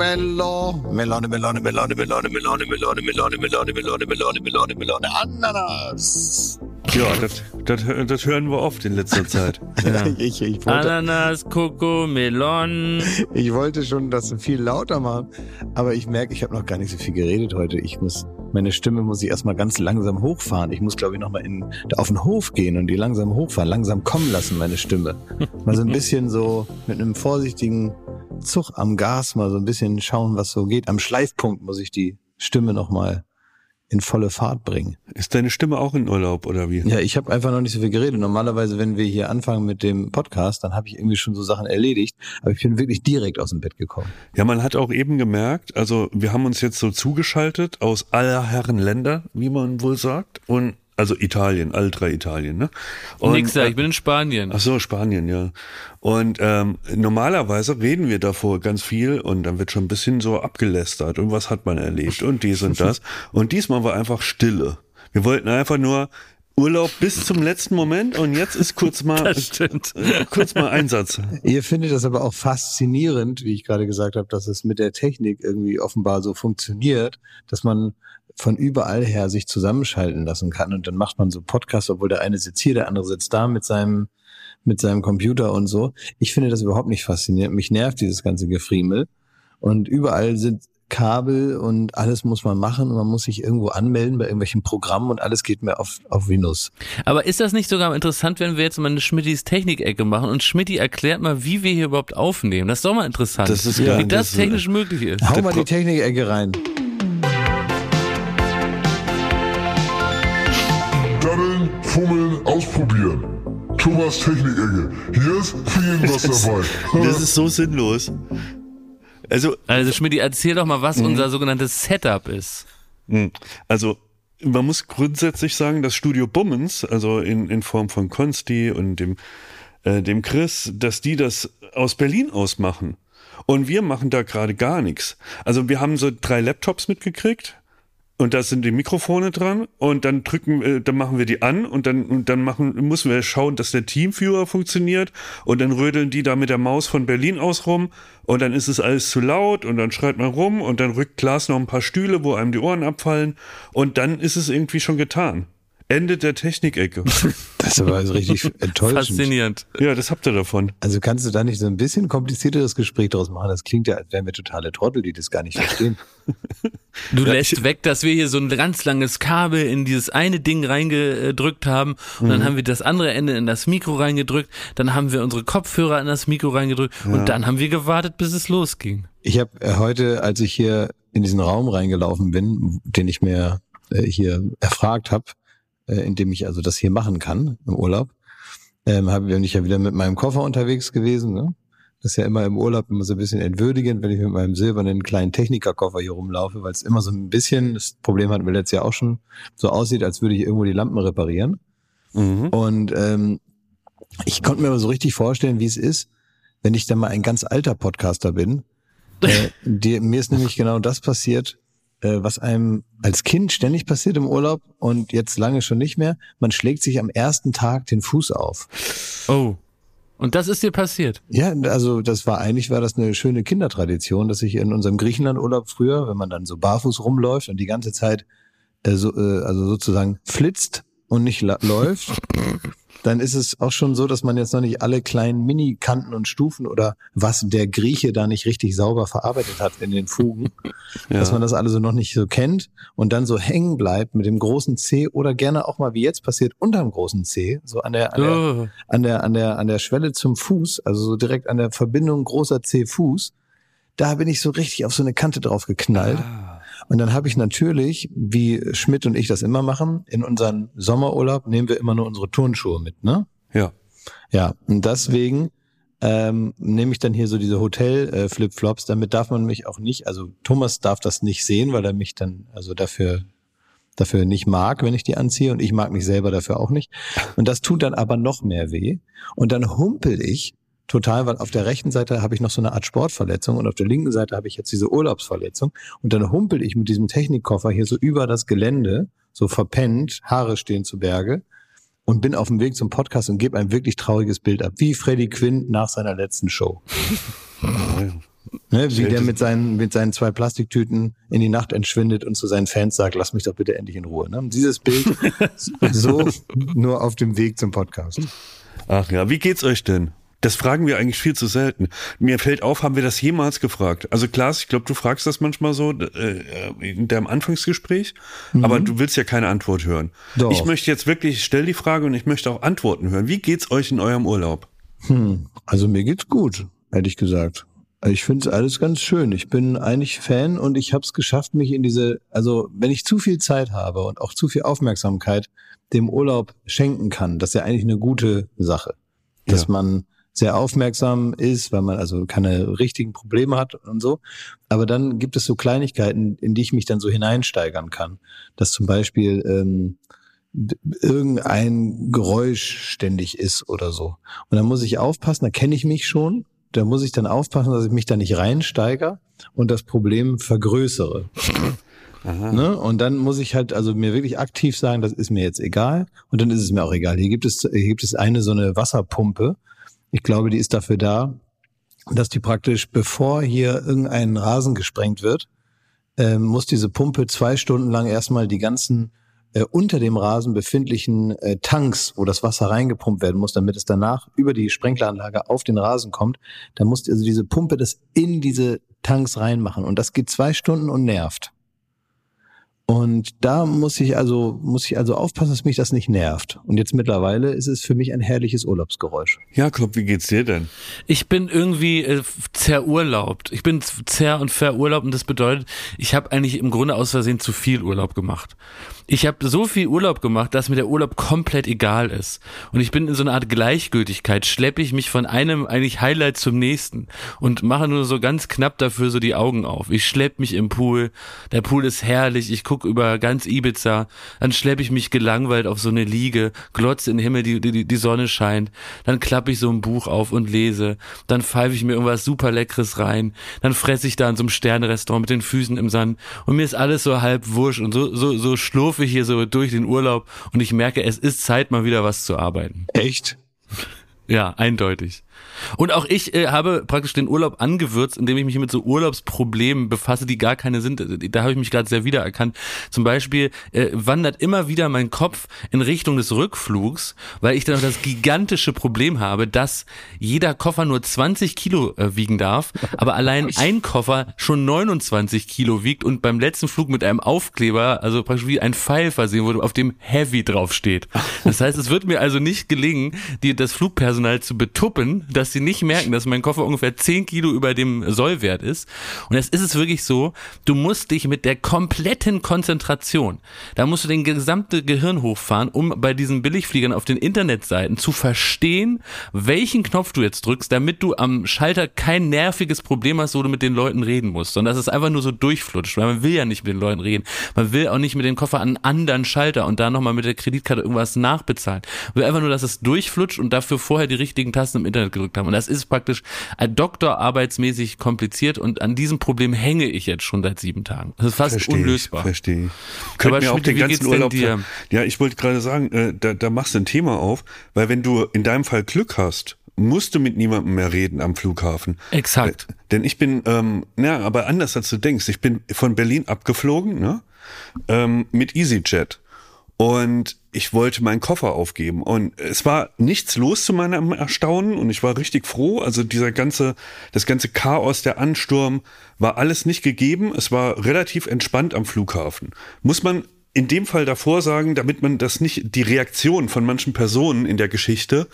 Schokomello, Melone, Melone, Melone, Melone, Melone, Melone, Melone, Melone, Melone, Melone, Melone, Melone, Ananas. Ja, das, das, das hören wir oft in letzter Zeit. Ja. ich, ich, Ananas, Koko, Melon. ich wollte schon das viel lauter machen, aber ich merke, ich habe noch gar nicht so viel geredet heute. Ich muss, meine Stimme muss ich erstmal ganz langsam hochfahren. Ich muss, glaube ich, nochmal in, auf den Hof gehen und die langsam hochfahren, langsam kommen lassen, meine Stimme. Mal so ein bisschen so mit einem vorsichtigen Zug am Gas mal so ein bisschen schauen, was so geht. Am Schleifpunkt muss ich die Stimme nochmal in volle Fahrt bringen. Ist deine Stimme auch in Urlaub oder wie? Ja, ich habe einfach noch nicht so viel geredet. Normalerweise, wenn wir hier anfangen mit dem Podcast, dann habe ich irgendwie schon so Sachen erledigt. Aber ich bin wirklich direkt aus dem Bett gekommen. Ja, man hat auch eben gemerkt, also wir haben uns jetzt so zugeschaltet aus aller Herren Länder, wie man wohl sagt. Und also Italien, drei Italien, ne? Und, Nix da, ich bin in Spanien. Ach so, Spanien, ja. Und ähm, normalerweise reden wir davor ganz viel und dann wird schon ein bisschen so abgelästert und was hat man erlebt und dies und das. Und diesmal war einfach Stille. Wir wollten einfach nur Urlaub bis zum letzten Moment und jetzt ist kurz mal Das stimmt. äh, kurz mal Einsatz. Ihr findet das aber auch faszinierend, wie ich gerade gesagt habe, dass es mit der Technik irgendwie offenbar so funktioniert, dass man von überall her sich zusammenschalten lassen kann und dann macht man so Podcasts, obwohl der eine sitzt hier, der andere sitzt da mit seinem mit seinem Computer und so. Ich finde das überhaupt nicht faszinierend. Mich nervt dieses ganze Gefriemel und überall sind Kabel und alles muss man machen und man muss sich irgendwo anmelden bei irgendwelchen Programmen und alles geht mir auf, auf Windows. Aber ist das nicht sogar interessant, wenn wir jetzt mal eine Schmittis Technik-Ecke machen und Schmitti erklärt mal, wie wir hier überhaupt aufnehmen? Das ist doch mal interessant. Das ist wie geil. das Das- technisch möglich ist. Hau mal die Technik-Ecke rein. Daddeln, fummeln, ausprobieren. Thomas Technik-Ecke. Hier ist für jeden was dabei. Das ist so sinnlos. Also Also Schmitti, erzähl doch mal, Mhm. was unser sogenanntes Setup ist. Hm. Also man muss grundsätzlich sagen, dass Studio Bummens, also in, in Form von Konsti und dem, äh, dem Chris, dass die das aus Berlin aus machen. Und wir machen da gerade gar nichts. Also wir haben so drei Laptops mitgekriegt und da sind die Mikrofone dran und dann drücken, äh, dann machen wir die an und dann, und dann machen, müssen wir schauen, dass der Teamviewer funktioniert und dann rödeln die da mit der Maus von Berlin aus rum und dann ist es alles zu laut und dann schreit man rum und dann rückt Klaas noch ein paar Stühle, wo einem die Ohren abfallen und dann ist es irgendwie schon getan. Ende der Technikecke. Das aber also richtig enttäuschend. Faszinierend. ja, das habt ihr davon. Also kannst du da nicht so ein bisschen komplizierteres Gespräch draus machen? Das klingt ja, als wären wir totale Trottel, die das gar nicht verstehen. Du lässt weg, dass wir hier so ein ganz langes Kabel in dieses eine Ding reingedrückt haben und Mhm. dann haben wir das andere Ende in das Mikro reingedrückt, dann haben wir unsere Kopfhörer in das Mikro reingedrückt und dann haben wir gewartet, bis es losging. Ich habe äh, heute, als ich hier in diesen Raum reingelaufen bin, den ich mir äh, hier erfragt habe, äh, in dem ich also das hier machen kann im Urlaub, ähm, habe bin ich ja wieder mit meinem Koffer unterwegs gewesen. Ne? Das ist ja immer im Urlaub immer so ein bisschen entwürdigend, wenn ich mit meinem silbernen kleinen Technikerkoffer hier rumlaufe, weil es immer so ein bisschen, das Problem hatten wir letztes Jahr auch schon, so aussieht, als würde ich irgendwo die Lampen reparieren. Mhm. Und ähm, ich konnte mir aber so richtig vorstellen, wie es ist, wenn ich dann mal ein ganz alter Podcaster bin. Äh, die, mir ist nämlich genau das passiert, was einem als Kind ständig passiert im Urlaub und jetzt lange schon nicht mehr. Man schlägt sich am ersten Tag den Fuß auf. Oh. Und das ist dir passiert. Ja, also das war eigentlich war das eine schöne Kindertradition, dass ich in unserem Griechenlandurlaub früher, wenn man dann so barfuß rumläuft und die ganze Zeit äh, so, äh, also sozusagen flitzt und nicht läuft, dann ist es auch schon so, dass man jetzt noch nicht alle kleinen Mini-Kanten und Stufen oder was der Grieche da nicht richtig sauber verarbeitet hat in den Fugen, dass man das alle so noch nicht so kennt und dann so hängen bleibt mit dem großen C oder gerne auch mal wie jetzt passiert unterm großen C, so an der, an der Oh. an der, an der, an der Schwelle zum Fuß, also so direkt an der Verbindung großer C-Fuß, da bin ich so richtig auf so eine Kante drauf geknallt. Und dann habe ich natürlich, wie Schmidt und ich das immer machen, in unseren Sommerurlaub nehmen wir immer nur unsere Turnschuhe mit, ne? Ja. Ja, und deswegen ähm, nehme ich dann hier so diese Hotel-Flipflops. Damit darf man mich auch nicht, also Thomas darf das nicht sehen, weil er mich dann also dafür dafür nicht mag, wenn ich die anziehe und ich mag mich selber dafür auch nicht. Und das tut dann aber noch mehr weh. Und dann humpel ich total, weil auf der rechten Seite habe ich noch so eine Art Sportverletzung und auf der linken Seite habe ich jetzt diese Urlaubsverletzung. Und dann humpel ich mit diesem Technikkoffer hier so über das Gelände, so verpennt, Haare stehen zu Berge und bin auf dem Weg zum Podcast und gebe ein wirklich trauriges Bild ab, wie Freddie Quinn nach seiner letzten Show. Ne, wie der mit seinen, mit seinen zwei Plastiktüten in die Nacht entschwindet und zu seinen Fans sagt, lass mich doch bitte endlich in Ruhe. Ne? Dieses Bild so nur auf dem Weg zum Podcast. Ach ja, wie geht's euch denn? Das fragen wir eigentlich viel zu selten. Mir fällt auf, haben wir das jemals gefragt? Also Klaas, ich glaube, du fragst das manchmal so äh, in deinem Anfangsgespräch, mhm. aber du willst ja keine Antwort hören. Doch. Ich möchte jetzt wirklich, ich stell die Frage und ich möchte auch Antworten hören. Wie geht's euch in eurem Urlaub? Hm, also mir geht's gut, ehrlich gesagt. Ich finde es alles ganz schön. Ich bin eigentlich Fan und ich habe es geschafft, mich in diese, also wenn ich zu viel Zeit habe und auch zu viel Aufmerksamkeit dem Urlaub schenken kann, das ist ja eigentlich eine gute Sache. Dass ja. man sehr aufmerksam ist, weil man also keine richtigen Probleme hat und so. Aber dann gibt es so Kleinigkeiten, in die ich mich dann so hineinsteigern kann. Dass zum Beispiel ähm, irgendein Geräusch ständig ist oder so. Und dann muss ich aufpassen, da kenne ich mich schon. Da muss ich dann aufpassen, dass ich mich da nicht reinsteige und das Problem vergrößere. Ne? Und dann muss ich halt also mir wirklich aktiv sagen, das ist mir jetzt egal. Und dann ist es mir auch egal. Hier gibt es, hier gibt es eine so eine Wasserpumpe, ich glaube, die ist dafür da, dass die praktisch, bevor hier irgendein Rasen gesprengt wird, äh, muss diese Pumpe zwei Stunden lang erstmal die ganzen äh, unter dem Rasen befindlichen äh, Tanks, wo das Wasser reingepumpt werden muss, damit es danach über die Sprenkleranlage auf den Rasen kommt, dann muss also diese Pumpe das in diese Tanks reinmachen. Und das geht zwei Stunden und nervt. Und da muss ich also, muss ich also aufpassen, dass mich das nicht nervt. Und jetzt mittlerweile ist es für mich ein herrliches Urlaubsgeräusch. Jakob, wie geht's dir denn? Ich bin irgendwie äh, zerurlaubt. Ich bin zer- und verurlaubt und das bedeutet, ich habe eigentlich im Grunde aus Versehen zu viel Urlaub gemacht. Ich habe so viel Urlaub gemacht, dass mir der Urlaub komplett egal ist. Und ich bin in so einer Art Gleichgültigkeit, schleppe ich mich von einem eigentlich Highlight zum nächsten und mache nur so ganz knapp dafür so die Augen auf. Ich schleppe mich im Pool, der Pool ist herrlich, ich gucke über ganz Ibiza, dann schleppe ich mich gelangweilt auf so eine Liege, glotze in den Himmel, die, die, die Sonne scheint, dann klappe ich so ein Buch auf und lese, dann pfeife ich mir irgendwas super Leckeres rein, dann fresse ich da in so einem Sternerestaurant mit den Füßen im Sand und mir ist alles so halb wurscht und so, so, so schlurf schlurfe ich hier so durch den Urlaub und ich merke, es ist Zeit, mal wieder was zu arbeiten. Echt? Ja, eindeutig. Und auch ich äh, habe praktisch den Urlaub angewürzt, indem ich mich mit so Urlaubsproblemen befasse, die gar keine sind. Da habe ich mich gerade sehr wiedererkannt. Zum Beispiel äh, wandert immer wieder mein Kopf in Richtung des Rückflugs, weil ich dann noch das gigantische Problem habe, dass jeder Koffer nur 20 Kilo äh, wiegen darf, aber allein ein Koffer schon 29 Kilo wiegt und beim letzten Flug mit einem Aufkleber, also praktisch wie ein Pfeil versehen wurde, auf dem Heavy draufsteht. Das heißt, es wird mir also nicht gelingen, die, das Flugpersonal zu betuppen, dass dass sie nicht merken, dass mein Koffer ungefähr 10 Kilo über dem Sollwert ist. Und jetzt ist es wirklich so, du musst dich mit der kompletten Konzentration, da musst du den gesamte Gehirn hochfahren, um bei diesen Billigfliegern auf den Internetseiten zu verstehen, welchen Knopf du jetzt drückst, damit du am Schalter kein nerviges Problem hast, wo du mit den Leuten reden musst, sondern dass es einfach nur so durchflutscht, weil man will ja nicht mit den Leuten reden. Man will auch nicht mit dem Koffer an einen anderen Schalter und da nochmal mit der Kreditkarte irgendwas nachbezahlen. Man will einfach nur, dass es durchflutscht und dafür vorher die richtigen Tasten im Internet gedrückt haben. Und das ist praktisch doktorarbeitsmäßig kompliziert und an diesem Problem hänge ich jetzt schon seit sieben Tagen. Das ist fast versteh unlösbar. Verstehe ich. Könnt mir auch den ganzen Urlaub. Dir? Ja, ich wollte gerade sagen, äh, da, da machst du ein Thema auf, weil wenn du in deinem Fall Glück hast, musst du mit niemandem mehr reden am Flughafen. Exakt. Äh, denn ich bin, ähm, ja, aber anders als du denkst. Ich bin von Berlin abgeflogen, ne? Ähm, mit EasyJet. Und ich wollte meinen Koffer aufgeben. Und es war nichts los zu meinem Erstaunen und ich war richtig froh. Also dieser ganze, das ganze Chaos, der Ansturm war alles nicht gegeben. Es war relativ entspannt am Flughafen. Muss man in dem Fall davor sagen, damit man das nicht, die Reaktion von manchen Personen in der Geschichte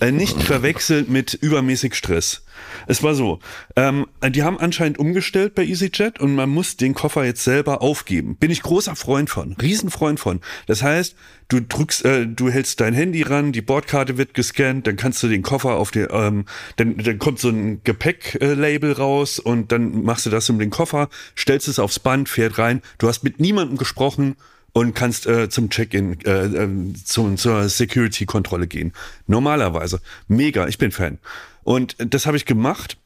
äh, nicht verwechselt mit übermäßig Stress. Es war so, ähm, die haben anscheinend umgestellt bei EasyJet und man muss den Koffer jetzt selber aufgeben. Bin ich großer Freund von, Riesenfreund von. Das heißt, du drückst, äh, du hältst dein Handy ran, die Bordkarte wird gescannt, dann kannst du den Koffer auf den, ähm, dann, dann kommt so ein Gepäcklabel raus und dann machst du das um den Koffer, stellst es aufs Band, fährt rein. Du hast mit niemandem gesprochen und kannst äh, zum Check-in, äh, äh, zum, zur Security-Kontrolle gehen. Normalerweise. Mega, ich bin Fan. Und das habe ich gemacht.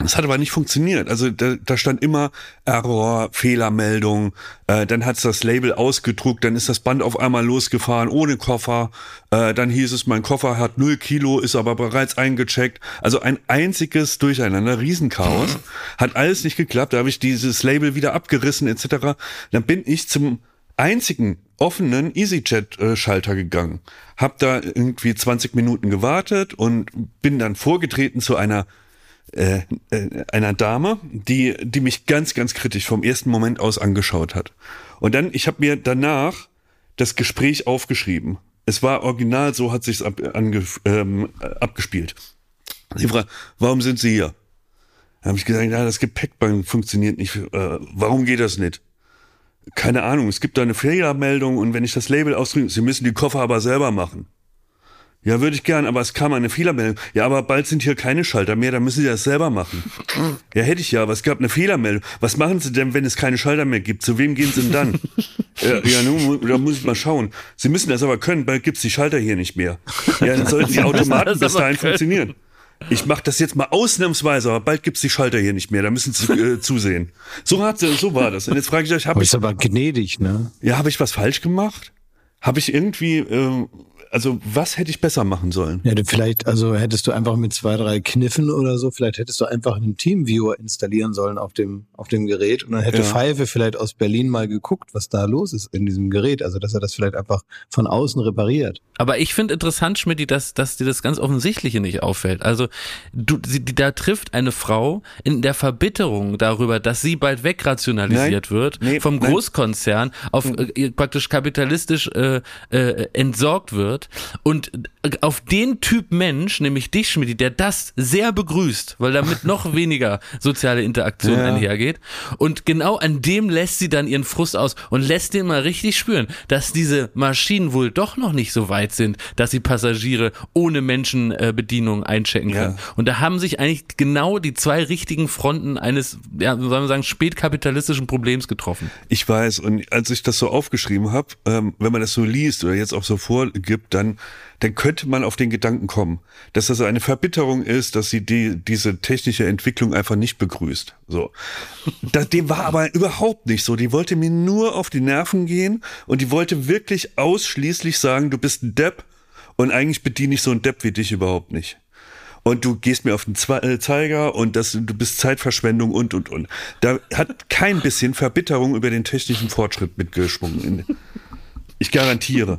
Das hat aber nicht funktioniert. Also da, da stand immer Error, Fehlermeldung. Äh, dann hat's das Label ausgedruckt, dann ist das Band auf einmal losgefahren ohne Koffer. Äh, dann hieß es, mein Koffer hat null Kilo, ist aber bereits eingecheckt. Also ein einziges Durcheinander, Riesenchaos. Hat alles nicht geklappt. Da habe ich dieses Label wieder abgerissen etc. Dann bin ich zum einzigen offenen EasyJet-Schalter gegangen. Hab da irgendwie 20 Minuten gewartet und bin dann vorgetreten zu einer äh, äh, einer Dame, die, die mich ganz, ganz kritisch vom ersten Moment aus angeschaut hat. Und dann, ich habe mir danach das Gespräch aufgeschrieben. Es war original, so hat sich's ab, ange, ähm, abgespielt. Sie fragt, warum sind Sie hier? Da habe ich gesagt, ja, das Gepäckband funktioniert nicht. Äh, warum geht das nicht? Keine Ahnung, es gibt da eine Fehlermeldung und wenn ich das Label ausdrücke, Sie müssen die Koffer aber selber machen. Ja, würde ich gern, aber es kam eine Fehlermeldung. Ja, aber bald sind hier keine Schalter mehr, dann müssen Sie das selber machen. Ja, hätte ich ja, aber es gab eine Fehlermeldung. Was machen Sie denn, wenn es keine Schalter mehr gibt? Zu wem gehen Sie denn dann? ja, ja, nun, da muss ich mal schauen. Sie müssen das aber können, bald gibt's die Schalter hier nicht mehr. Ja, dann sollten die Automaten bis dahin funktionieren. Ich mache das jetzt mal ausnahmsweise, aber bald gibt's die Schalter hier nicht mehr. Da müssen Sie äh, zusehen. So hat so war das. Und jetzt frage ich euch, habe ich ist aber gnädig, ne? ja, habe ich was falsch gemacht? Habe ich irgendwie äh, also was hätte ich besser machen sollen? Ja, du vielleicht, also hättest du einfach mit zwei, drei Kniffen oder so, vielleicht hättest du einfach einen Teamviewer installieren sollen auf dem, auf dem Gerät und dann hätte Ja. Pfeife vielleicht aus Berlin mal geguckt, was da los ist in diesem Gerät. Also, dass er das vielleicht einfach von außen repariert. Aber ich finde interessant, Schmidt, dass, dass dir das ganz Offensichtliche nicht auffällt. Also du, sie, die, da trifft eine Frau in der Verbitterung darüber, dass sie bald wegrationalisiert Nein. wird Nee, vom nein. Großkonzern, auf äh, praktisch kapitalistisch äh, äh, entsorgt wird und äh, auf den Typ Mensch, nämlich dich, Schmidt, der das sehr begrüßt, weil damit noch weniger soziale Interaktion Ja. einhergeht. Und genau an dem lässt sie dann ihren Frust aus und lässt den mal richtig spüren, dass diese Maschinen wohl doch noch nicht so weit sind, dass sie Passagiere ohne Menschenbedienung einchecken können. Ja. Und da haben sich eigentlich genau die zwei richtigen Fronten eines, ja, sollen wir sagen, spätkapitalistischen Problems getroffen. Ich weiß, und als ich das so aufgeschrieben habe, ähm, wenn man das so liest oder jetzt auch so vorgibt, dann, dann könnte man auf den Gedanken kommen, dass das eine Verbitterung ist, dass sie die, diese technische Entwicklung einfach nicht begrüßt. So. Das, dem war aber überhaupt nicht so. Die wollte mir nur auf die Nerven gehen und die wollte wirklich ausschließlich sagen, du bist ein Depp und eigentlich bediene ich so einen Depp wie dich überhaupt nicht. Und du gehst mir auf den äh, Zeiger und das, du bist Zeitverschwendung und, und, und. Da hat kein bisschen Verbitterung über den technischen Fortschritt mitgeschwungen. Ich garantiere.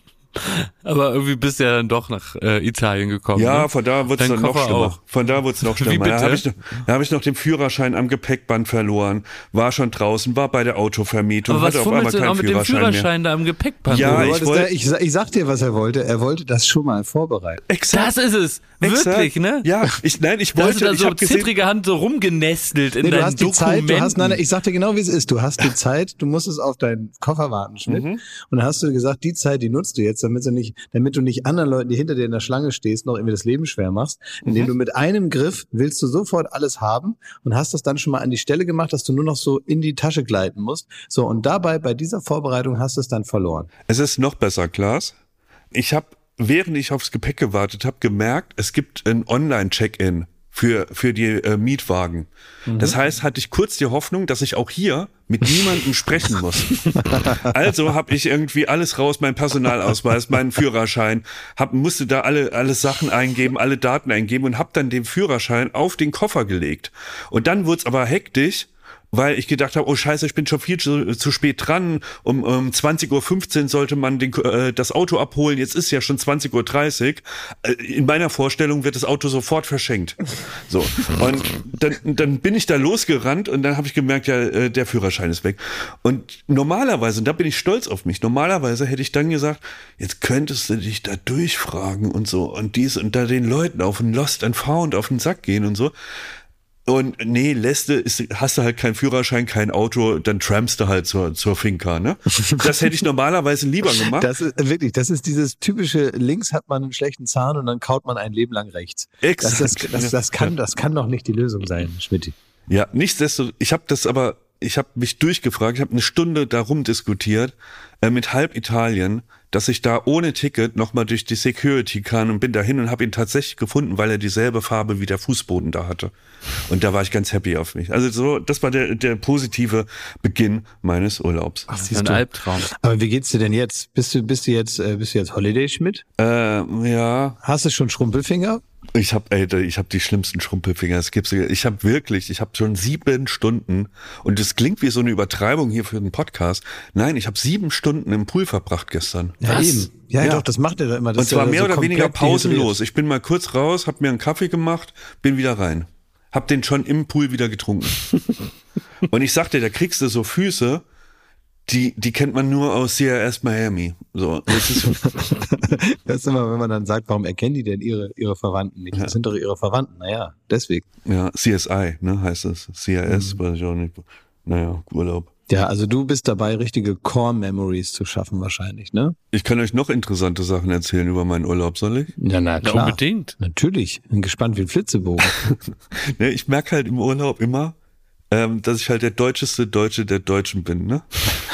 Aber irgendwie bist du ja dann doch nach äh, Italien gekommen. Ja, ne? von da wurde es dann noch Koffer schlimmer. auch. Von da wurde es noch Wie schlimmer. Da bitte? habe ich, noch- da hab ich noch den Führerschein am Gepäckband verloren, war schon draußen, war bei der Autovermietung, Aber was hatte auf einmal du keinen auch mit dem Führerschein, Führerschein da am Gepäckband? Ja, ich wolltest wollt- da, ich, ich sag dir, was er wollte. Er wollte das schon mal vorbereiten. mehr. Exakt. das ist es. exakt. Wirklich, ne? Ja, ich, nein, ich Da hast wollte, du da ich so zittrige Hand so rumgenestelt in Nee, du deinen hast die Dokumenten. Zeit, du hast, nein, nein, ich sag dir genau, wie es ist. Du hast die Zeit, du musst es auf deinen Koffer warten, Schmidt. Mhm. Und dann hast du gesagt, die Zeit, die nutzt du jetzt, damit du nicht, damit du nicht anderen Leuten, die hinter dir in der Schlange stehst, noch irgendwie das Leben schwer machst. Indem Mhm. du mit einem Griff willst du sofort alles haben und hast das dann schon mal an die Stelle gemacht, dass du nur noch so in die Tasche gleiten musst. So, und dabei, bei dieser Vorbereitung hast du es dann verloren. Es ist noch besser, Klaas. Ich habe, während ich aufs Gepäck gewartet habe, gemerkt, es gibt ein Online-Check-in für, für die äh, Mietwagen. Das heißt, hatte ich kurz die Hoffnung, dass ich auch hier mit niemandem sprechen muss. Also habe ich irgendwie alles raus, mein Personalausweis, meinen Führerschein, hab, musste da alle, alle Sachen eingeben, alle Daten eingeben und habe dann den Führerschein auf den Koffer gelegt. Und dann wurde es aber hektisch, weil ich gedacht habe, oh scheiße, ich bin schon viel zu, zu spät dran. Um, um 20.15 Uhr sollte man den, äh, das Auto abholen. Jetzt ist ja schon 20.30 Uhr. Äh, in meiner Vorstellung wird das Auto sofort verschenkt. So. Und dann, dann bin ich da losgerannt und dann habe ich gemerkt, ja, äh, der Führerschein ist weg. Und normalerweise, und da bin ich stolz auf mich, normalerweise hätte ich dann gesagt, jetzt könntest du dich da durchfragen und so und dies und da den Leuten auf den Lost and Found auf den Sack gehen und so. Und nee, lässt du, ist, hast du halt keinen Führerschein, kein Auto, dann trampst du halt zur, zur Finca, ne? Das hätte ich normalerweise lieber gemacht. Das ist wirklich, das ist dieses typische, links hat man einen schlechten Zahn und dann kaut man ein Leben lang rechts. Das, das, Exakt. das, das, kann, das kann doch nicht die Lösung sein, Schmidt. Ja, nichtsdestotrotz, ich habe das aber ich habe mich durchgefragt, ich habe eine Stunde darum diskutiert äh, mit halb Italien, dass ich da ohne Ticket nochmal durch die Security kann und bin dahin und habe ihn tatsächlich gefunden, weil er dieselbe Farbe wie der Fußboden da hatte. Und da war ich ganz happy auf mich. Also so, das war der, der positive Beginn meines Urlaubs. Ach, Ein siehst du. Albtraum. Aber wie geht's dir denn jetzt? Bist du, bist du jetzt, äh, bist du jetzt Holiday Schmidt? Äh, ja, Hast du schon Schrumpelfinger? Ich habe, ey, ich habe die schlimmsten Schrumpelfinger. Es gibt's. Ich habe wirklich, ich habe schon sieben Stunden und das klingt wie so eine Übertreibung hier für einen Podcast. Nein, ich habe sieben Stunden im Pool verbracht gestern. Ja, Was? eben. Ja, Ja. doch, das macht er da immer. Das Und zwar mehr so oder weniger komplett dehydriert. pausenlos. Ich bin mal kurz raus, habe mir einen Kaffee gemacht, bin wieder rein. Hab den schon im Pool wieder getrunken. und ich sagte, da kriegst du so Füße, die, die kennt man nur aus CRS Miami. So, das ist, Das ist immer, wenn man dann sagt, warum erkennen die denn ihre, ihre Verwandten nicht? Das sind doch ihre Verwandten. Naja, deswegen. ja, CSI, ne, heißt es. CRS, weiß ich auch nicht. Naja, Urlaub. Ja, also du bist dabei, richtige Core-Memories zu schaffen wahrscheinlich, ne? Ich kann euch noch interessante Sachen erzählen über meinen Urlaub, soll ich? Ja, na Ja, klar. unbedingt. Natürlich. Bin gespannt wie ein Flitzebogen. Ne, ich merke halt im Urlaub immer, ähm, dass ich halt der deutscheste Deutsche der Deutschen bin. Ne?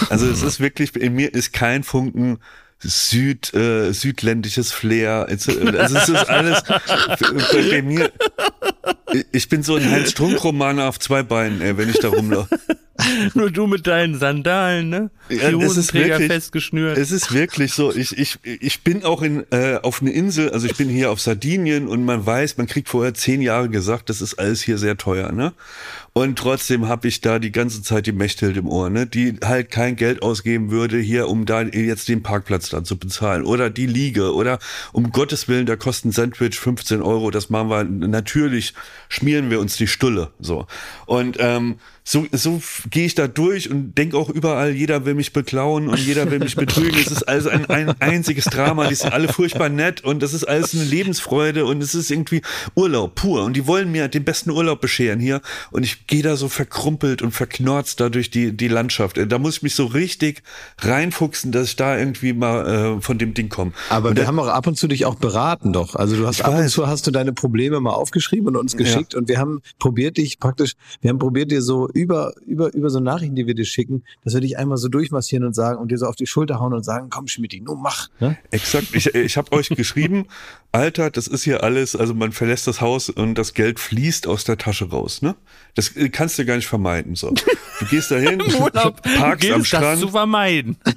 Also es ist wirklich, in mir ist kein Funken Süd, äh, südländisches Flair. Es- Also es ist alles bei, bei mir. Ich bin so ein Heinz Strunk-Romaner auf zwei Beinen, ey, wenn ich da rumlaufe. Nur du mit deinen Sandalen, ne? Ja, das ist wirklich- festgeschnürt. Es ist wirklich so. Ich, ich, ich bin auch in, äh, auf eine Insel, also ich bin hier auf Sardinien und man weiß, man kriegt vorher zehn Jahre gesagt, das ist alles hier sehr teuer, ne? Und trotzdem habe ich da die ganze Zeit die Mechthild im Ohr, ne? Die halt kein Geld ausgeben würde hier, um da jetzt den Parkplatz dann zu bezahlen. Oder die Liege. Oder um Gottes Willen, da kostet ein Sandwich 15 Euro. Das machen wir, natürlich schmieren wir uns die Stulle. So. Und ähm, so, so gehe ich da durch und denke auch überall, jeder will mich beklauen und jeder will mich betrügen. Es ist also ein, ein einziges Drama. Die sind alle furchtbar nett und das ist alles eine Lebensfreude und es ist irgendwie Urlaub pur. Und die wollen mir den besten Urlaub bescheren hier. Und ich gehe da so verkrumpelt und verknorzt da durch die, die Landschaft. Da muss ich mich so richtig reinfuchsen, dass ich da irgendwie mal äh, von dem Ding komme. Aber und wir da- haben auch ab und zu dich auch beraten doch. Also du hast ab und weiß. zu hast du deine Probleme mal aufgeschrieben und uns geschickt und wir haben probiert dich praktisch, wir haben probiert dir so über, über, über so Nachrichten, die wir dir schicken, dass wir dich einmal so durchmassieren und sagen und dir so auf die Schulter hauen und sagen, komm Schmidti, nun mach. Ne? Exakt. Ich, ich habe euch geschrieben, Alter, das ist hier alles, also man verlässt das Haus und das Geld fließt aus der Tasche raus, ne? Das äh, kannst du gar nicht vermeiden. So. Du gehst dahin, Urlaub parkst gilt am es, das Strand, zu vermeiden.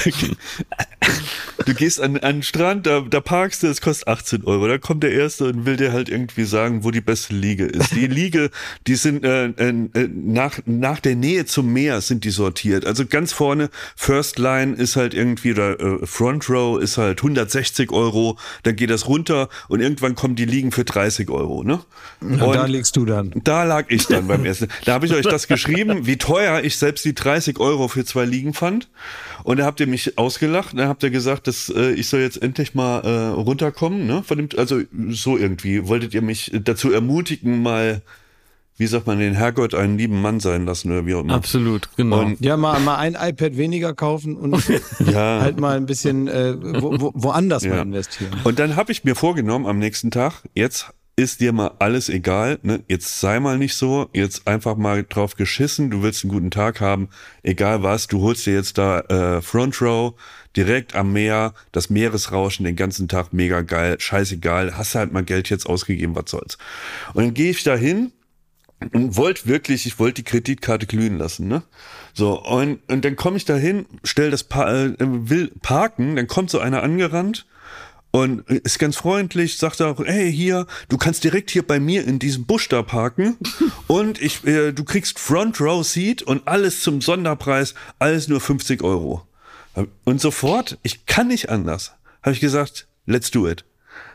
du gehst an, an den Strand, da, da parkst du, es kostet 18 Euro. Da kommt der Erste und will dir halt irgendwie sagen, wo die beste Liege ist. Die Liege, die sind äh, äh, nach, nach der Nähe zum Meer sind die sortiert. Also ganz vorne, First Line ist halt irgendwie, oder äh, Front Row ist halt 160 Euro, dann geht das runter und irgendwann kommen die Liegen für 30 Euro. Ne? Und da liegst du dann. Da lag ich dann beim ersten. Da habe ich euch das geschrieben, wie teuer ich selbst die 30 Euro für zwei Liegen fand. Und da habt ihr mich ausgelacht. Da habt ihr gesagt, dass äh, ich soll jetzt endlich mal äh, runterkommen. Ne? Von dem, also so irgendwie wolltet ihr mich dazu ermutigen, mal, wie sagt man, den Herrgott einen lieben Mann sein lassen oder wie auch immer. Absolut, genau. Und Ja, mal, mal ein iPad weniger kaufen und ja. halt mal ein bisschen äh, wo, wo, woanders mal Ja. investieren. Und dann habe ich mir vorgenommen am nächsten Tag, jetzt ist dir mal alles egal, ne? Jetzt sei mal nicht so, jetzt einfach mal drauf geschissen, du willst einen guten Tag haben, egal was, du holst dir jetzt da äh, Front Row direkt am Meer, das Meeresrauschen den ganzen Tag mega geil, scheißegal, hast halt mal Geld jetzt ausgegeben, was soll's. Und dann gehe ich da hin und wollte wirklich, ich wollte die Kreditkarte glühen lassen, ne? So, und, und dann komme ich da hin, stell das pa äh, will parken, dann kommt so einer angerannt und ist ganz freundlich, sagt auch, hey, hier, du kannst direkt hier bei mir in diesem Busch da parken und ich, äh, du kriegst Front Row Seat und alles zum Sonderpreis, alles nur 50 Euro. Und sofort, ich kann nicht anders, habe ich gesagt, let's do it.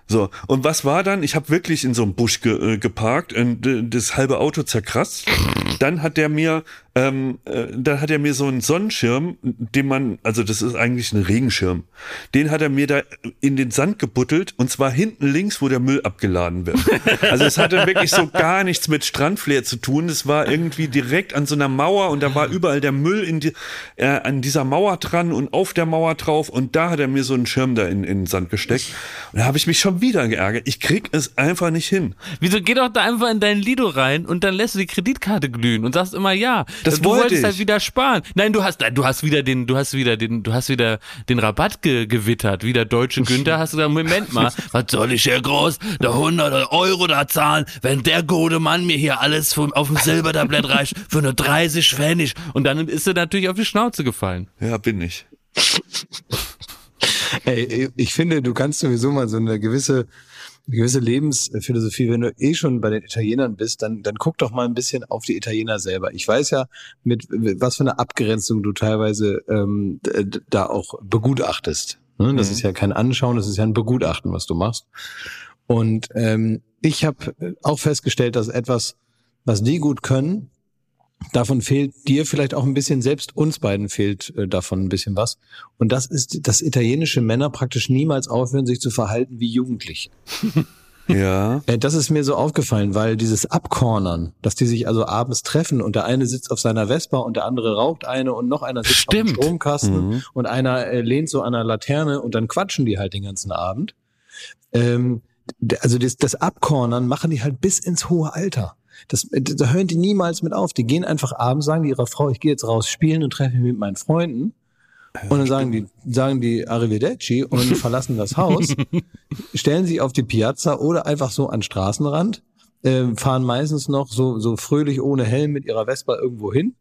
So, und was war dann? Ich habe wirklich in so einem Busch ge äh, geparkt und äh, das halbe Auto zerkratzt. Dann hat der mir, ähm, äh, dann hat er mir so einen Sonnenschirm, den man, also das ist eigentlich ein Regenschirm, den hat er mir da in den Sand gebuttelt und zwar hinten links, wo der Müll abgeladen wird. Also es hatte wirklich so gar nichts mit Strandflair zu tun. Es war irgendwie direkt an so einer Mauer und da war überall der Müll in die, äh, an dieser Mauer dran und auf der Mauer drauf und da hat er mir so einen Schirm da in, in den Sand gesteckt. Und da habe ich mich schon schon wieder geärgert. Ich krieg es einfach nicht hin. Wieso geh doch da einfach in dein Lido rein und dann lässt du die Kreditkarte glühen und sagst immer ja. Das du wollte wolltest ich. halt wieder sparen. Nein, du hast, du hast wieder den, du hast wieder den, du hast wieder den Rabatt ge gewittert. Wie der deutsche Günther hast du gesagt, Moment mal, was soll ich hier groß, der 100 Euro da zahlen, wenn der gute Mann mir hier alles vom, auf dem Silbertablett reicht für nur 30 Pfennig. Und dann ist er natürlich auf die Schnauze gefallen. Ja, bin ich. Ey, ich finde, du kannst sowieso mal so eine gewisse, eine gewisse Lebensphilosophie, wenn du eh schon bei den Italienern bist, dann, dann guck doch mal ein bisschen auf die Italiener selber. Ich weiß ja, mit was für eine Abgrenzung du teilweise ähm, da auch begutachtest. Ne? Das Mhm. ist ja kein Anschauen, das ist ja ein Begutachten, was du machst. Und ähm, ich habe auch festgestellt, dass etwas, was die gut können, davon fehlt dir vielleicht auch ein bisschen, selbst uns beiden fehlt äh, davon ein bisschen was. Und das ist, dass italienische Männer praktisch niemals aufhören, sich zu verhalten wie Jugendliche. Ja. Äh, Das ist mir so aufgefallen, weil dieses Abcornern, dass die sich also abends treffen und der eine sitzt auf seiner Vespa und der andere raucht eine und noch einer sitzt auf Stimmt. dem Stromkasten Mhm. und einer äh, lehnt so an einer Laterne und dann quatschen die halt den ganzen Abend. Ähm, also das, das Abcornern machen die halt bis ins hohe Alter. Das, äh, da hören die niemals mit auf. Die gehen einfach abends, sagen die ihrer Frau, ich gehe jetzt raus spielen und treffe mich mit meinen Freunden. Und dann sagen die, sagen die Arrivederci und verlassen das Haus, stellen sich auf die Piazza oder einfach so an den Straßenrand, äh, fahren meistens noch so, so fröhlich ohne Helm mit ihrer Vespa irgendwo hin.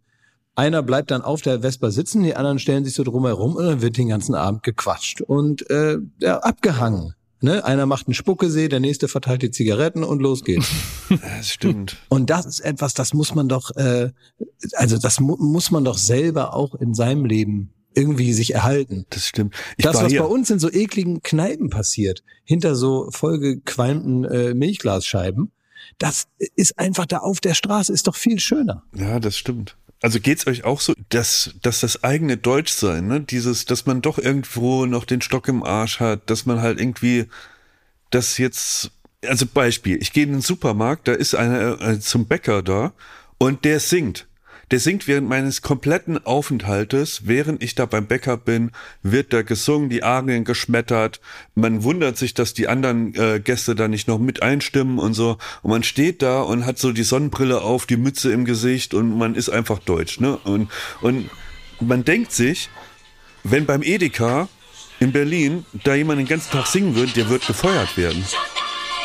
Einer bleibt dann auf der Vespa sitzen, die anderen stellen sich so drumherum und dann wird den ganzen Abend gequatscht und äh, ja, abgehangen. Ne? Einer macht einen Spuckesee, der nächste verteilt die Zigaretten und los geht's. Das stimmt. Und das ist etwas, das muss man doch, äh, also das mu muss man doch selber auch in seinem Leben irgendwie sich erhalten. Das stimmt. Ich das, was hier, bei uns in so ekligen Kneipen passiert, hinter so vollgequalmten äh, Milchglasscheiben, das ist einfach da auf der Straße, ist doch viel schöner. Ja, das stimmt. Also geht's euch auch so, dass, dass das eigene Deutschsein, ne, dieses, dass man doch irgendwo noch den Stock im Arsch hat, dass man halt irgendwie das jetzt, also Beispiel, ich gehe in den Supermarkt, da ist einer äh, zum Bäcker da und der singt. Der singt während meines kompletten Aufenthaltes, während ich da beim Bäcker bin, wird da gesungen, die Arien geschmettert. Man wundert sich, dass die anderen äh, Gäste da nicht noch mit einstimmen und so. Und man steht da und hat so die Sonnenbrille auf, die Mütze im Gesicht und man ist einfach deutsch. Ne? Und, und man denkt sich, wenn beim Edeka in Berlin da jemand den ganzen Tag singen wird, der wird gefeuert werden.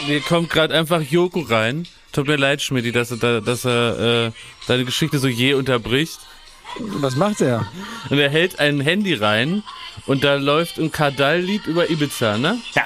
Mir kommt gerade einfach Joko rein. Tut mir leid, Schmidt, dass er, dass er äh, deine Geschichte so je unterbricht. Was macht er? Und er hält ein Handy rein und da läuft ein Kardall-Lied über Ibiza, ne? Ja.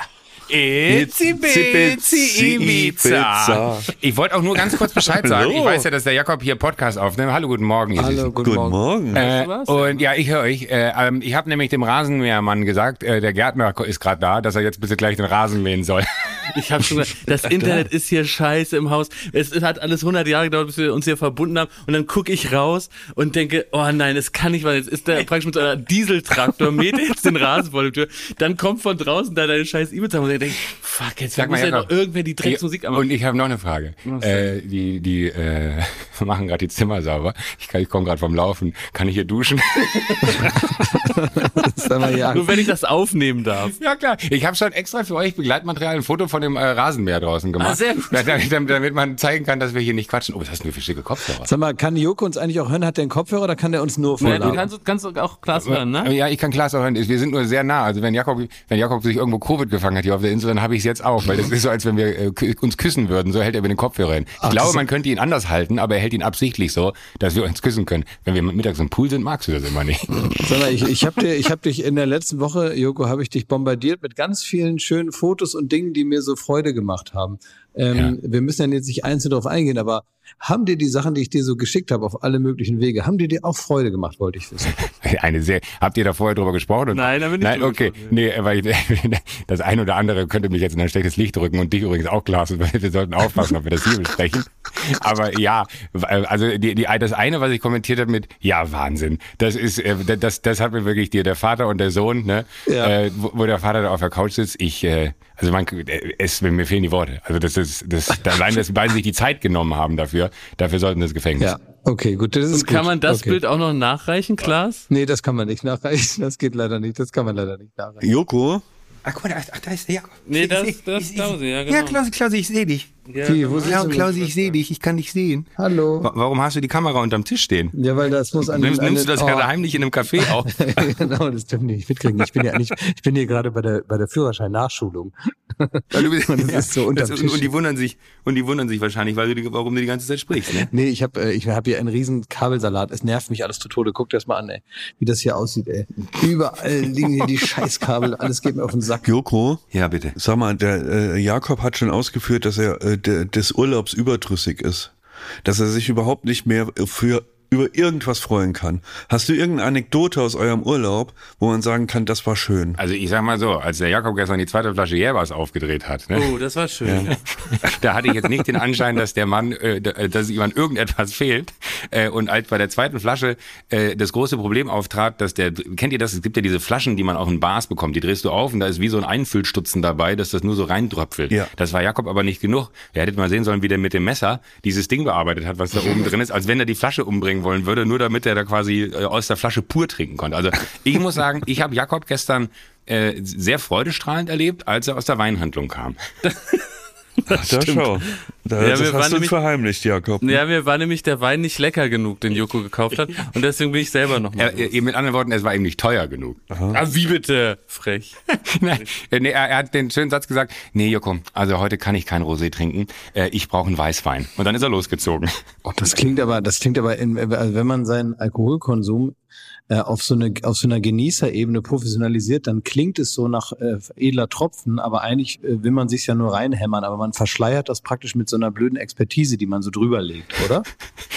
Itzi Bitzi Ibiza. Ich wollte auch nur ganz kurz Bescheid sagen. Ich Hallo. weiß ja, dass der Jakob hier Podcast aufnimmt. Hallo, guten Morgen. ihr Süßen. guten, Guten Morgen. Äh, und ja, ich höre euch. Äh, ähm, ich habe nämlich dem Rasenmähermann gesagt, äh, der Gärtner ist gerade da, dass er jetzt bitte gleich den Rasen mähen soll. Ich habe schon gesagt, das Internet ist hier scheiße im Haus. Es, es hat alles 100 Jahre gedauert, bis wir uns hier verbunden haben. Und dann gucke ich raus und denke, oh nein, es kann nicht mal. Jetzt ist der praktisch mit so einer Dieseltraktor, mäht jetzt den Rasen vor der Tür. Dann kommt von draußen da deine scheiß Ibiza und ich denke, fuck, jetzt Sag mal, muss ja noch irgendwer die Drecksmusik anmachen. Und ich habe noch eine Frage. Äh, die die äh, machen gerade die Zimmer sauber. Ich, kann- ich komme gerade vom Laufen. Kann ich hier duschen? Sag mal, ja. Nur wenn ich das aufnehmen darf. ja klar. Ich habe schon extra für euch Begleitmaterial ein Foto von dem äh, Rasenmäher draußen gemacht. Ah, sehr gut. Ja, damit, damit, man zeigen kann, dass wir hier nicht quatschen. Oh, was hast du denn für schicke Kopfhörer? Sag mal, kann Joko uns eigentlich auch hören? Hat der einen Kopfhörer oder kann der uns nur Nein, du vorlesen? kannst, kannst du auch Klaas hören, ne? Ja, ich kann Klaas auch hören. Wir sind nur sehr nah. Also wenn Jakob, wenn Jakob sich irgendwo Covid gefangen hat hier auf der Insel, dann habe ich es jetzt auch. Weil das ist so, als wenn wir äh, uns küssen würden. So hält er mit den Kopfhörer hin. Ich Ach, glaube, man könnte ihn anders halten, aber er hält ihn absichtlich so, dass wir uns küssen können. Wenn wir mittags im Pool sind, magst du das immer nicht. Sag mal, ich, ich habe dir, ich habe dich in der letzten Woche, Joko, habe ich dich bombardiert mit ganz vielen schönen Fotos und Dingen, die mir so Freude gemacht haben. Ähm, Wir müssen ja jetzt nicht einzeln darauf eingehen, aber haben dir die Sachen, die ich dir so geschickt habe, auf alle möglichen Wege, haben die dir auch Freude gemacht, wollte ich wissen. Eine sehr. Habt ihr da vorher drüber gesprochen? Und- Nein, da bin ich Nein, drüber okay. gesprochen, Nee, weil ich, das ein oder andere könnte mich jetzt in ein schlechtes Licht drücken und dich übrigens auch, Klaas. Wir sollten aufpassen, ob wir das hier besprechen. Aber ja, also die, die, das eine, was ich kommentiert habe mit, ja, Wahnsinn. Das ist, äh, das, das hat mir wirklich dir, der Vater und der Sohn, ne, Ja. äh, wo, wo der Vater da auf der Couch sitzt, ich, äh, also man, äh, es, mir fehlen die Worte. Also das ist, das, allein, dass beide sich die Zeit genommen haben dafür, dafür sollten das Gefängnis. Ja, okay, gut. Das ist Und kann gut. man das okay. Bild auch noch nachreichen, Klaas? Nee, das kann man nicht nachreichen. Das geht leider nicht. Das kann man leider nicht nachreichen. Joko, Ach, guck mal, ach, da ist der Jakob. Nee, Ich das- das ich- ist Klausi, ja, Ja, genau. Klausi, Klausi, ich sehe dich. Wie, wo Ja, mich? ich sehe dich, ich kann dich sehen. Hallo. Wa- Warum hast du die Kamera unterm Tisch stehen? Ja, weil das muss an Nimmst, eine- nimmst du das oh. gerade heimlich in einem Café auf? genau, das dürfen die nicht mitkriegen. Ich bin ja nicht, ich bin hier gerade bei der, bei der Führerschein-Nachschulung. Weil du bist- Und ist so Tisch. Und die wundern sich, und die wundern sich wahrscheinlich, weil du die, warum du die ganze Zeit sprichst, ne? Nee, ich habe äh, ich hab hier einen riesen Kabelsalat. Es nervt mich alles zu Tode. Guck das mal an, ey. Wie das hier aussieht, ey. Überall liegen hier die Scheißkabel. Alles geht mir auf den Sack. Joko, Ja, bitte. sag mal, der äh, Jakob hat schon ausgeführt, dass er äh, des Urlaubs überdrüssig ist. Dass er sich überhaupt nicht mehr für über irgendwas freuen kann. Hast du irgendeine Anekdote aus eurem Urlaub, wo man sagen kann, das war schön? Also ich sag mal so, als der Jakob gestern die zweite Flasche Jäbers aufgedreht hat, ne? Oh, das war schön. da hatte ich jetzt nicht den Anschein, dass der Mann, äh, äh, dass ihm an irgendetwas fehlt. Äh, und als bei der zweiten Flasche äh, das große Problem auftrat, dass der, kennt ihr das? Es gibt ja diese Flaschen, die man auch in Bars bekommt. Die drehst du auf und da ist wie so ein Einfüllstutzen dabei, dass das nur so reindröpfelt. Ja. Das war Jakob aber nicht genug. Ihr hättet mal sehen sollen, wie der mit dem Messer dieses Ding bearbeitet hat, was da oben drin ist, als wenn er die Flasche umbringen wollen würde, nur damit er da quasi äh, aus der Flasche pur trinken konnte. Also ich muss sagen, ich habe Jakob gestern äh, sehr freudestrahlend erlebt, als er aus der Weinhandlung kam. Ach, da schau. Da, Ja, das wir waren hast du nämlich- verheimlicht, Jakob. Ja, mir war nämlich der Wein nicht lecker genug, den Joko gekauft hat. Und deswegen bin ich selber noch mal. Er, er, mit anderen Worten, es war ihm nicht teuer genug. ah, wie bitte? Frech. Nein, äh, nee, er, er hat den schönen Satz gesagt, nee Joko, also heute kann ich kein Rosé trinken, äh, ich brauche einen Weißwein. Und dann ist er losgezogen. Das klingt aber, das klingt aber, in, also wenn man seinen Alkoholkonsum äh, auf so eine auf so einer Genießerebene professionalisiert, dann klingt es so nach äh, edler Tropfen, aber eigentlich äh, will man sich ja nur reinhämmern, aber man verschleiert das praktisch mit so einer blöden Expertise, die man so drüber legt, oder?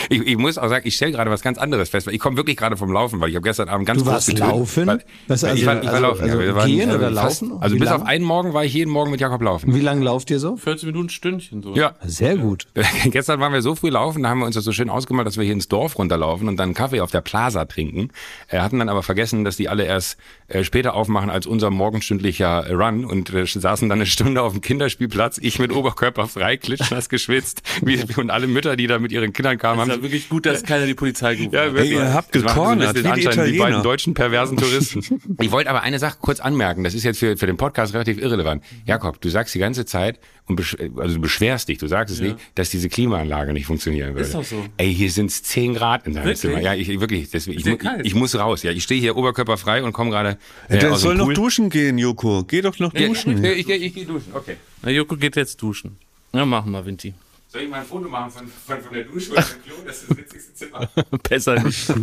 Ich, ich muss auch sagen, ich stelle gerade was ganz anderes fest, weil ich komme wirklich gerade vom Laufen, weil ich habe gestern Abend ganz Du groß warst getönt. laufen? Weil, Was, weil ich also- war, ich war also- laufen. also wir waren, gehen äh, oder fast- laufen? Also Wie bis lang? auf einen Morgen war ich jeden Morgen mit Jakob laufen. Wie lange lauft ihr so? 40 Minuten Stündchen so. Ja. Sehr gut. Gestern waren wir so früh laufen, da haben wir uns das so schön ausgemalt, dass wir hier ins Dorf runterlaufen und dann einen Kaffee auf der Plaza trinken. Äh, hatten dann aber vergessen, dass die alle erst äh, später aufmachen als unser morgenstündlicher Run und äh, saßen dann eine Stunde auf dem Kinderspielplatz. Ich mit Oberkörper frei, klitschnass geschwitzt. Wie, und alle Mütter, die da mit ihren Kindern kamen, Es haben war wirklich gut, dass keiner die Polizei gerufen hat. Ey, ihr habt Das war gecornert, so wie die anscheinend Die Italiener. beiden deutschen perversen Touristen. Ich wollte aber eine Sache kurz anmerken. Das ist jetzt für, für den Podcast relativ irrelevant. Jakob, du sagst die ganze Zeit, und besch also du beschwerst dich, du sagst es nicht, dass diese Klimaanlage nicht funktionieren würde. Ist doch so. Ey, hier sind es 10 Grad in deinem Wirklich? Zimmer. Ja, ich wirklich. Deswegen, ich, kalt? ich muss raus. Ja, ich stehe hier oberkörperfrei und komme gerade äh, aus soll dem noch Pool. duschen gehen, Joko. Geh doch noch Ja, duschen. Ich, ich, ich, ich gehe duschen. Okay. Na, Joko geht jetzt duschen. Ja, machen wir, Vinti. Soll ich mal ein Foto machen von, von, von der Dusche oder dem Klo? Das ist das witzigste Zimmer. Besser nicht.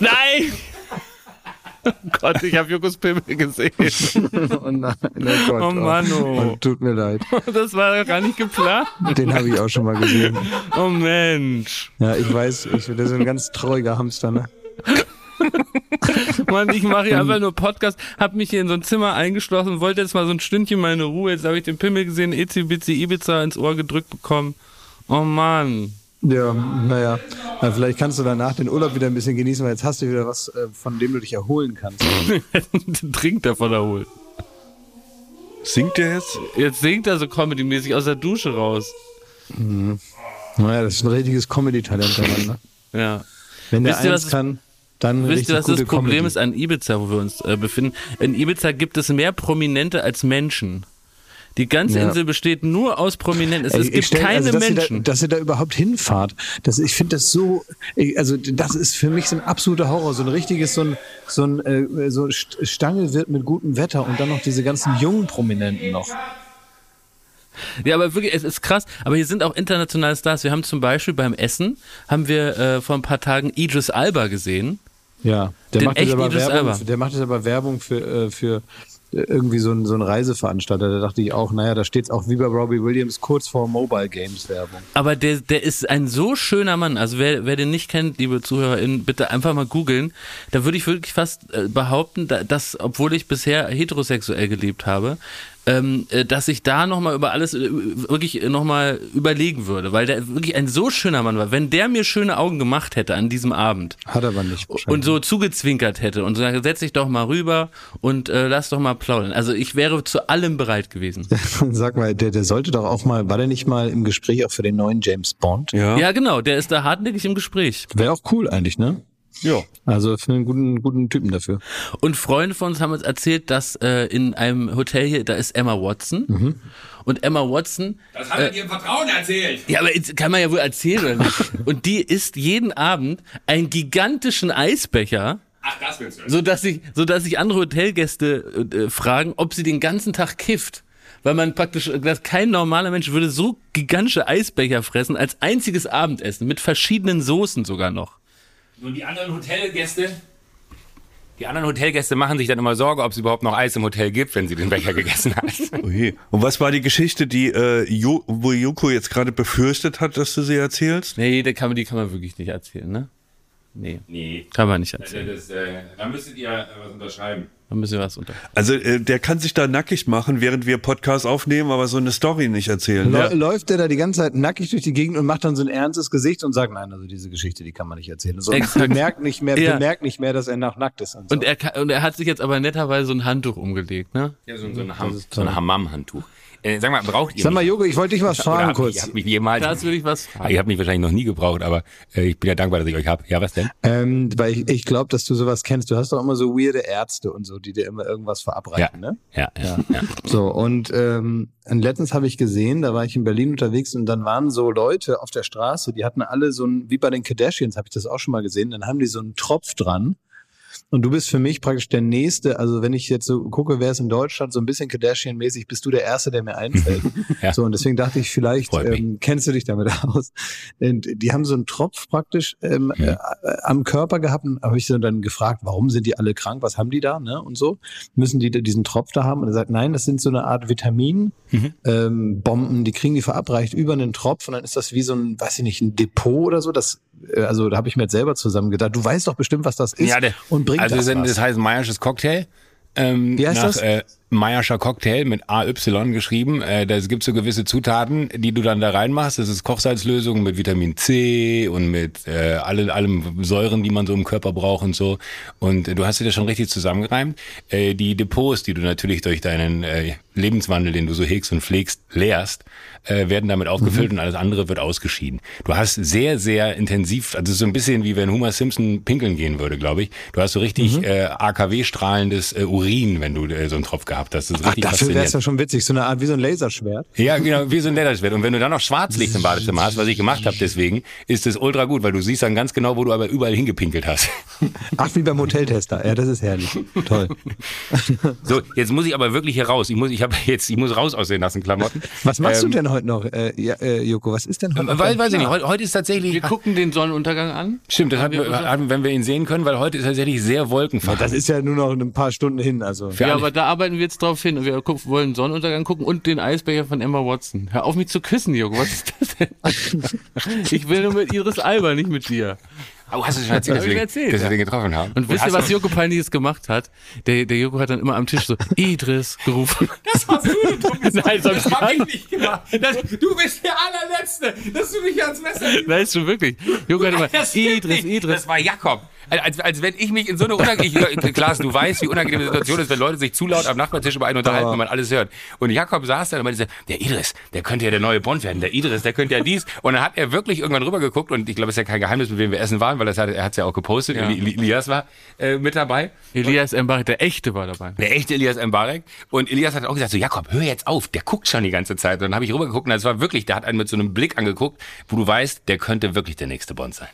Nein! Oh Gott, ich habe Jokos Pimmel gesehen. Oh nein, oh Gott. Oh Mann, oh. Tut mir leid. Das war doch gar nicht geplant. Den habe ich auch schon mal gesehen. Oh Mensch. Ja, ich weiß, ich, das ist ein ganz trauriger Hamster, ne? Mann, ich mache hier einfach nur Podcast, hab mich hier in so ein Zimmer eingeschlossen, wollte jetzt mal so ein Stündchen meine Ruhe. Jetzt habe ich den Pimmel gesehen, Itzi Bitzi Ibiza ins Ohr gedrückt bekommen. Oh Mann. Ja, naja. Na, vielleicht kannst du danach den Urlaub wieder ein bisschen genießen, weil jetzt hast du wieder was, äh, von dem du dich erholen kannst. Trinkt er von der Hohl. Singt der jetzt? Jetzt singt er so comedy-mäßig aus der Dusche raus. Naja, das ist ein richtiges Comedy-Talent, der Mann, ne? Ja. Wenn der Wisst ihr, eins das- kann, dann Wisst richtig ihr, was das Problem Comedy. ist an Ibiza, wo wir uns äh, befinden? In Ibiza gibt es mehr Prominente als Menschen. Die ganze Ja. Insel besteht nur aus Prominenten. Es, Ey, es gibt stell- keine also, dass Menschen. Ihr da, dass ihr da überhaupt hinfahrt. Das, ich finde das so, also das ist für mich so ein absoluter Horror. So ein richtiges, so ein, so ein äh, so St- Stange wird mit gutem Wetter und dann noch diese ganzen jungen Prominenten noch. Ja, aber wirklich, es ist krass. Aber hier sind auch internationale Stars. Wir haben zum Beispiel beim Essen, haben wir äh, vor ein paar Tagen Idris Alba gesehen. Ja, der Den macht, jetzt aber Werbung, Elba. der macht jetzt aber Werbung für, äh, für irgendwie so ein, so ein Reiseveranstalter. Da dachte ich auch, naja, da steht auch wie bei Robbie Williams kurz vor Mobile Games Werbung. Aber der, der ist ein so schöner Mann. Also wer, wer den nicht kennt, liebe ZuhörerInnen, bitte einfach mal googeln. Da würde ich wirklich fast äh, behaupten, da- dass, obwohl ich bisher heterosexuell gelebt habe, ähm, äh, dass ich da nochmal über alles äh, wirklich nochmal überlegen würde, weil der wirklich ein so schöner Mann war. Wenn der mir schöne Augen gemacht hätte an diesem Abend Hat aber nicht. und so zugezwinkert hätte und so gesagt, setz dich doch mal rüber und äh, lass doch mal plaudern. Also ich wäre zu allem bereit gewesen. Sag mal, der, der sollte doch auch mal, war der nicht mal im Gespräch auch für den neuen James Bond? Ja. Ja, genau, der ist da hartnäckig im Gespräch. Wäre auch cool eigentlich, ne? Ja. Also für einen guten, guten Typen dafür. Und Freunde von uns haben uns erzählt, dass äh, in einem Hotel hier, da ist Emma Watson. Mhm. Und Emma Watson, Das hat er dir im Vertrauen erzählt. ja, aber jetzt kann man ja wohl erzählen, oder nicht? Und die isst jeden Abend einen gigantischen Eisbecher, Ach, das willst du. so dass sich, so dass sich andere Hotelgäste äh, äh, fragen, ob sie den ganzen Tag kifft. Weil man praktisch, dass kein normaler Mensch würde so gigantische Eisbecher fressen als einziges Abendessen mit verschiedenen Soßen sogar noch. Nur die anderen Hotelgäste. Die anderen Hotelgäste machen sich dann immer Sorge, ob es überhaupt noch Eis im Hotel gibt, wenn sie den Becher gegessen hat. Okay. Und was war die Geschichte, die äh, jo wo Joko jetzt gerade befürchtet hat, dass du sie erzählst? Nee, die kann man, die kann man wirklich nicht erzählen, ne? Nee, Nee. kann man nicht erzählen. Das, äh, da müsstet ihr was unterschreiben. Da müssen wir was unter. Also äh, der kann sich da nackig machen, während wir Podcast aufnehmen, aber so eine Story nicht erzählen. Lä- Ja. Läuft der da die ganze Zeit nackig durch die Gegend und macht dann so ein ernstes Gesicht und sagt, nein, also diese Geschichte, die kann man nicht erzählen. So, Exakt. bemerkt nicht mehr, Ja. bemerkt nicht mehr, dass er nach nackt ist. Und, so. Und er, kann, und er hat sich jetzt aber netterweise so ein Handtuch umgelegt, ne? Ja, so, so ein, Ham, so ein Hammam-Handtuch. Äh, sag mal, braucht ihr Sag mal? Jogo, ich wollte dich was fragen hab- kurz. Ich hab mich jemals. Das will ich was fragen. ihr habt mich wahrscheinlich noch nie gebraucht, aber äh, ich bin ja dankbar, dass ich euch hab. Ja, was denn? Ähm, weil ich, ich glaube, dass du sowas kennst. Du hast doch immer so weirde Ärzte und so, die dir immer irgendwas verabreichen, ne? Ja, ja, ja. So, und, ähm, und letztens habe ich gesehen, da war ich in Berlin unterwegs und dann waren so Leute auf der Straße, die hatten alle so ein, wie bei den Kardashians, habe ich das auch schon mal gesehen, dann haben die so einen Tropf dran. Und du bist für mich praktisch der Nächste, also wenn ich jetzt so gucke, wer ist in Deutschland so ein bisschen Kardashian-mäßig, bist du der Erste, der mir einfällt. Ja. So, und deswegen dachte ich, vielleicht ähm, kennst du dich damit aus. Und die haben so einen Tropf praktisch ähm, Ja. äh, am Körper gehabt und habe ich dann gefragt, warum sind die alle krank, was haben die da, ne? Und so. Müssen die diesen Tropf da haben? Und er sagt, nein, das sind so eine Art Vitamin, Mhm. ähm, Bomben, die kriegen die verabreicht über einen Tropf und dann ist das wie so ein, weiß ich nicht, ein Depot oder so. Das, äh, also da habe ich mir jetzt selber zusammen gedacht, du weißt doch bestimmt, was das ist Ja, der, und bringt also das was. das heißt Meiersches Cocktail. Ähm, Wie heißt nach, das? Äh, Meierscher Cocktail mit AY geschrieben. Äh, da gibt so gewisse Zutaten, die du dann da reinmachst. Das ist Kochsalzlösung mit Vitamin C und mit äh, alle, allem Säuren, die man so im Körper braucht und so. Und äh, du hast dir das schon richtig zusammengereimt. Äh, die Depots, die du natürlich durch deinen äh, Lebenswandel, den du so hegst und pflegst, leerst, äh, werden damit aufgefüllt und alles andere wird ausgeschieden. Du hast sehr, sehr intensiv, also so ein bisschen wie wenn Homer Simpson pinkeln gehen würde, glaube ich. Du hast so richtig äh, AKW-strahlendes äh, Urin, wenn du äh, so einen Tropf gehabt hast. Das ist Ach, richtig dafür wäre es ja schon witzig, so eine Art wie so ein Laserschwert. Ja, genau, wie so ein Lederschwert. Und wenn du dann noch Schwarzlicht im Badezimmer hast, was ich gemacht habe deswegen, ist es ultra gut, weil du siehst dann ganz genau, wo du aber überall hingepinkelt hast. Ach, wie beim Hoteltester. Ja, das ist herrlich. Toll. So, jetzt muss ich aber wirklich hier raus. Ich muss, ich habe jetzt, ich muss raus aus den nassen Klamotten. Was machst Ähm, du denn heute noch, äh, ja, äh, Joko? Was ist denn heute noch? Weil, weiß ich nicht, heute, heute ist tatsächlich. Wir gucken den Sonnenuntergang an. Stimmt, das hatten wir- wir, wenn wir ihn sehen können, weil heute ist tatsächlich sehr wolkenverhangen. Das ist ja nur noch ein paar Stunden hin. Also. Ja, aber da arbeiten wir jetzt drauf hin. Wir gucken, wollen Sonnenuntergang gucken und den Eisbecher von Emma Watson. Hör auf mich zu küssen, Joko. Was ist das denn? ich will nur mit Iris Alba, nicht mit dir. Oh, hast du schon erzählt, Hab dass, wir, erzählt, dass ja. wir den getroffen haben? Und wisst ihr, was Joko Peinliches gemacht hat? Der, der Joko hat dann immer am Tisch so Idris gerufen. Das hast du, bist, Nein, das hab ich das hab gar ich nicht gemacht. Das, du bist der allerletzte, dass du mich ans Messer Weißt du wirklich? Joko hat immer Das Idris, nicht. Idris. Das war Jakob. Als, als wenn ich mich in so eine unangenehme, Klaas, du weißt, wie unangenehme Situation ist, wenn Leute sich zu laut am Nachbartisch über einen unterhalten, wenn man alles hört. Und Jakob saß da und meinte, der Idris, der könnte ja der neue Bond werden, der Idris, der könnte ja dies. Und dann hat er wirklich irgendwann rübergeguckt und ich glaube, es ist ja kein Geheimnis, mit wem wir essen waren, weil das hat, er hat es ja auch gepostet. Ja. Eli- Elias war äh, mit dabei. Elias Mbarek, der echte war dabei. Der echte Elias Mbarek. Und Elias hat auch gesagt, so Jakob, hör jetzt auf, der guckt schon die ganze Zeit. Und dann habe ich rübergeguckt und das war wirklich, der hat einen mit so einem Blick angeguckt, wo du weißt, der könnte wirklich der nächste Bond sein.